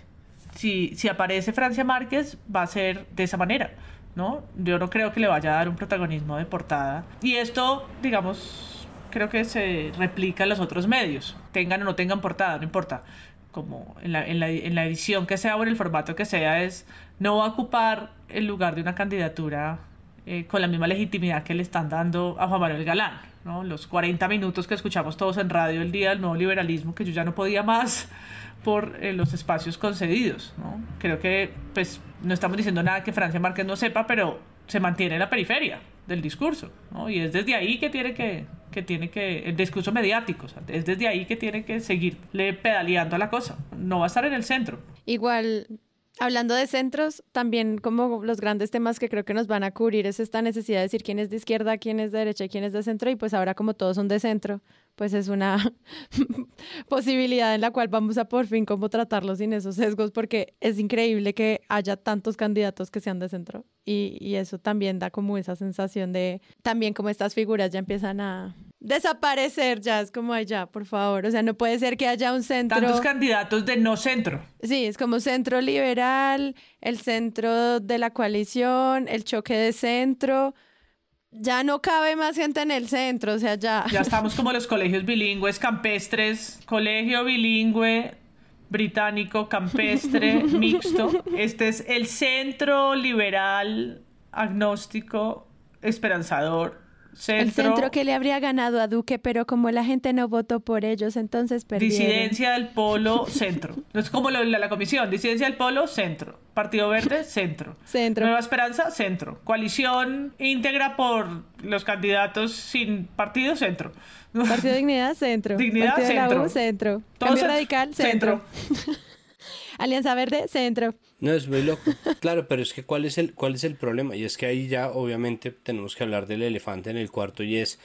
Si, aparece Francia Márquez, va a ser de esa manera, ¿no? Yo no creo que le vaya a dar un protagonismo de portada. Y esto, digamos, creo que se replica en los otros medios. Tengan o no tengan portada, no importa como en la edición que sea o en el formato que sea, es no va a ocupar el lugar de una candidatura eh, con la misma legitimidad que le están dando a Juan Manuel Galán. ¿No? Los 40 minutos que escuchamos todos en radio el día del nuevo liberalismo, que yo ya no podía más por eh, los espacios concedidos. ¿no? Creo que pues no estamos diciendo nada que Francia Márquez no sepa, pero se mantiene en la periferia del discurso. ¿no? Y es desde ahí que tiene que, que tiene que, el discurso mediático, es desde ahí que tiene que seguirle pedaleando a la cosa, no va a estar en el centro. Igual, hablando de centros, también como los grandes temas que creo que nos van a cubrir es esta necesidad de decir quién es de izquierda, quién es de derecha y quién es de centro, y pues ahora como todos son de centro, pues es una posibilidad en la cual vamos a por fin como tratarlos sin esos sesgos, porque es increíble que haya tantos candidatos que sean de centro. Y, y, eso también da como esa sensación de, también como estas figuras ya empiezan a desaparecer, ya es como allá, por favor. O sea, no puede ser que haya un centro. Tantos candidatos de no centro. Sí, es como centro liberal, el centro de la coalición, el choque de centro ya no cabe más gente en el centro, o sea, ya. Ya estamos como los colegios bilingües campestres, colegio bilingüe británico campestre mixto. Este es el centro liberal agnóstico esperanzador el centro que le habría ganado a Duque, pero como la gente no votó por ellos, entonces perdieron. Disidencia del Polo Centro. Es como la, la, comisión. Disidencia del Polo Centro. Partido Verde Centro. Centro. Nueva Esperanza Centro. Coalición íntegra por los candidatos sin partido Centro. Partido Dignidad Centro. Dignidad Centro. Centro. Cambio Radical Centro. Alianza Verde, centro. No, es muy loco. Claro, pero es que ¿cuál es, el, ¿cuál es el problema? Y es que ahí ya obviamente tenemos que hablar del elefante en el cuarto y es,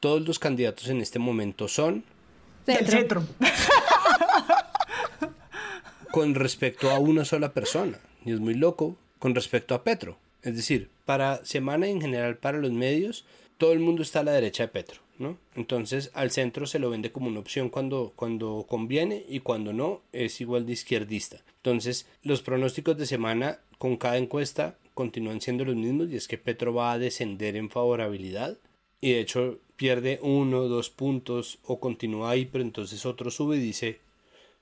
todos los candidatos en este momento son... Centro. centro. con respecto a una sola persona. Y es muy loco con respecto a Petro. Es decir, para Semana en general para los medios, todo el mundo está a la derecha de Petro. Entonces al centro se lo vende como una opción cuando, cuando conviene y cuando no es igual de izquierdista. Entonces los pronósticos de semana con cada encuesta continúan siendo los mismos y es que Petro va a descender en favorabilidad y de hecho pierde uno, dos puntos o continúa ahí, pero entonces otro sube y dice,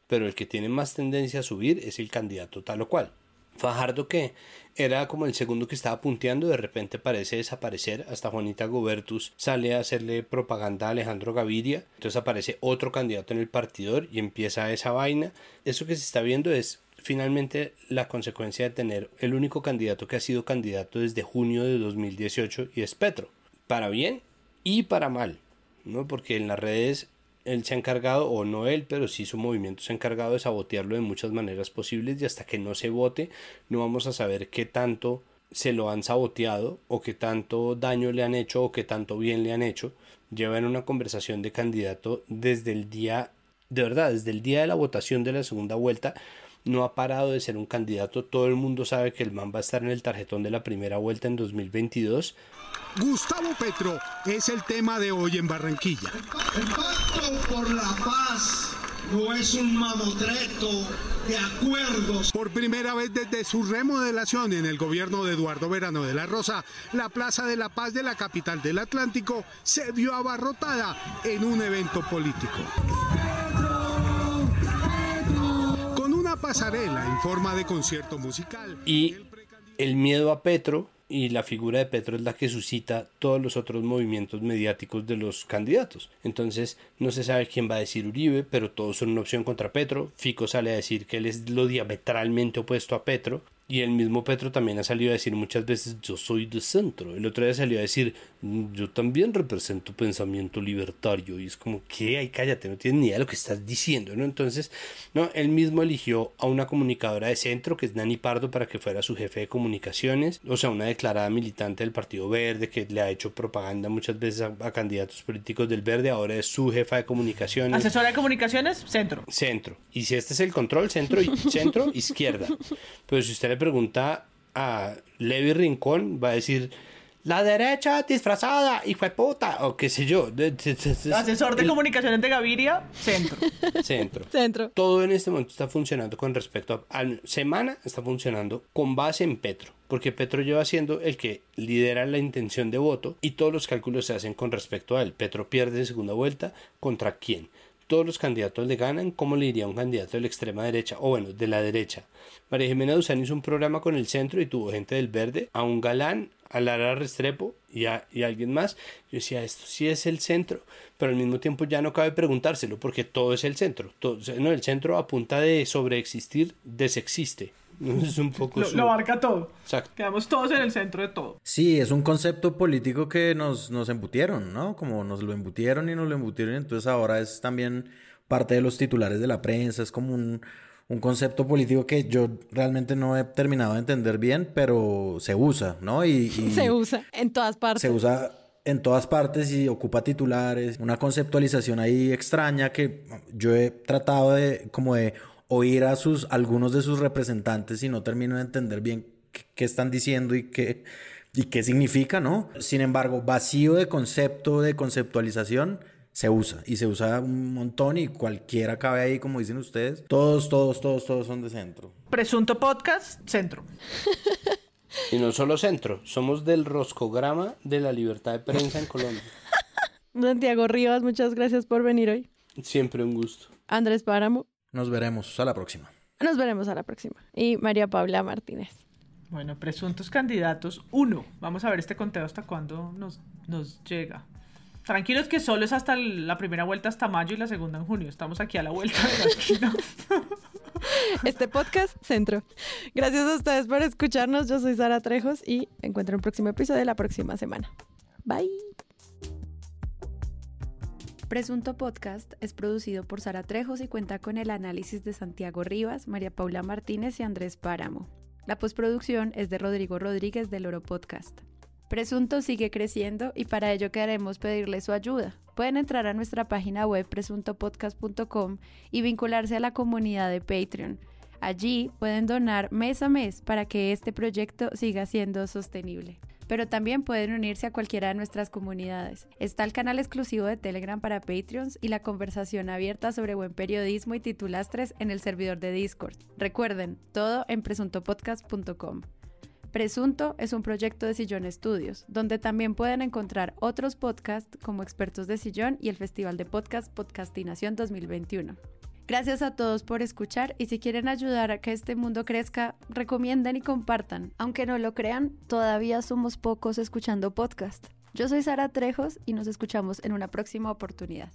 pero el que tiene más tendencia a subir es el candidato tal o cual. Fajardo que era como el segundo que estaba punteando, de repente parece desaparecer, hasta Juanita Gobertus sale a hacerle propaganda a Alejandro Gaviria, entonces aparece otro candidato en el partidor y empieza esa vaina. Eso que se está viendo es finalmente la consecuencia de tener el único candidato que ha sido candidato desde junio de 2018 y es Petro, para bien y para mal, ¿no? Porque en las redes él se ha encargado, o no él, pero sí su movimiento se ha encargado de sabotearlo de muchas maneras posibles y hasta que no se vote no vamos a saber qué tanto se lo han saboteado o qué tanto daño le han hecho o qué tanto bien le han hecho. Lleva en una conversación de candidato desde el día, de verdad, desde el día de la votación de la segunda vuelta no ha parado de ser un candidato. Todo el mundo sabe que el man va a estar en el tarjetón de la primera vuelta en 2022. Gustavo Petro es el tema de hoy en Barranquilla. El pacto por la paz no es un mamotreto de acuerdos. Por primera vez desde su remodelación en el gobierno de Eduardo Verano de la Rosa, la Plaza de la Paz de la capital del Atlántico se vio abarrotada en un evento político. Pasarela en forma de concierto musical. Y el miedo a Petro y la figura de Petro es la que suscita todos los otros movimientos mediáticos de los candidatos. Entonces no se sabe quién va a decir Uribe, pero todos son una opción contra Petro. Fico sale a decir que él es lo diametralmente opuesto a Petro. Y el mismo Petro también ha salido a decir muchas veces yo soy de centro. El otro día salió a decir yo también represento pensamiento libertario y es como que, ay, cállate, no tienes ni idea de lo que estás diciendo, ¿no? Entonces, no, él mismo eligió a una comunicadora de centro, que es Nani Pardo, para que fuera su jefe de comunicaciones, o sea, una declarada militante del Partido Verde que le ha hecho propaganda muchas veces a, candidatos políticos del Verde, ahora es su jefa de comunicaciones. Asesora de comunicaciones, centro. Centro. Y si este es el control, centro, y centro, izquierda. Pero si usted le pregunta a Levi Rincón, va a decir la derecha disfrazada, hijo de puta, o qué sé yo. Asesor de comunicaciones de Gaviria, centro. Centro. Centro. Todo en este momento está funcionando con respecto a, semana, está funcionando con base en Petro, porque Petro lleva siendo el que lidera la intención de voto y todos los cálculos se hacen con respecto a él. Petro pierde en segunda vuelta, ¿contra quién? todos los candidatos le ganan, ¿cómo le iría un candidato de la extrema derecha? O bueno, de la derecha. María Jimena Duzán hizo un programa con el centro y tuvo gente del verde, a un galán, a Lara Restrepo y a, y alguien más. Yo decía, esto sí es el centro, pero al mismo tiempo ya no cabe preguntárselo porque todo es el centro. Todo, no, el centro a punta de sobreexistir desexiste. Es un poco lo, abarca todo. Quedamos todos en el centro de todo. Sí, es un concepto político que nos, nos embutieron, ¿no? Como nos lo embutieron y nos lo embutieron, entonces ahora es también parte de los titulares de la prensa, es como un, un concepto político que yo realmente no he terminado de entender bien, pero se usa, ¿no? Y, se usa en todas partes. Se usa en todas partes y ocupa titulares, una conceptualización ahí extraña que yo he tratado de como de oír a sus algunos de sus representantes y no termino de entender bien qué, están diciendo y qué y qué significa, ¿no? Sin embargo, vacío de concepto, de conceptualización, se usa y se usa un montón y cualquiera cabe ahí, como dicen ustedes. Todos, todos, todos, todos son de centro. Presunto podcast, centro. y no solo centro, somos del roscograma de la libertad de prensa en Colombia. Santiago Rivas, muchas gracias por venir hoy. Siempre un gusto. Andrés Páramo. Nos veremos a la próxima. Nos veremos a la próxima. Y María Paula Martínez. Bueno, presuntos candidatos, uno. Vamos a ver este conteo hasta cuándo nos, nos llega. Tranquilos que solo es hasta la primera vuelta hasta mayo y la segunda en junio. Estamos aquí a la vuelta de la esquina. Este podcast, Centro. Gracias a ustedes por escucharnos. Yo soy Sara Trejos y encuentro un próximo episodio la próxima semana. Bye. Presunto Podcast es producido por Sara Trejos y cuenta con el análisis de Santiago Rivas, María Paula Martínez y Andrés Páramo. La postproducción es de Rodrigo Rodríguez del Oro Podcast. Presunto sigue creciendo y para ello queremos pedirle su ayuda. Pueden entrar a nuestra página web presuntopodcast.com y vincularse a la comunidad de Patreon. Allí pueden donar mes a mes para que este proyecto siga siendo sostenible. Pero también pueden unirse a cualquiera de nuestras comunidades. Está el canal exclusivo de Telegram para Patreons y la conversación abierta sobre buen periodismo y titulastres en el servidor de Discord. Recuerden, todo en presuntopodcast.com. Presunto es un proyecto de Sillón Estudios, donde también pueden encontrar otros podcasts como Expertos de Sillón y el Festival de Podcast Podcastinación 2021. Gracias a todos por escuchar y si quieren ayudar a que este mundo crezca, recomienden y compartan. Aunque no lo crean, todavía somos pocos escuchando podcast. Yo soy Sara Trejos y nos escuchamos en una próxima oportunidad.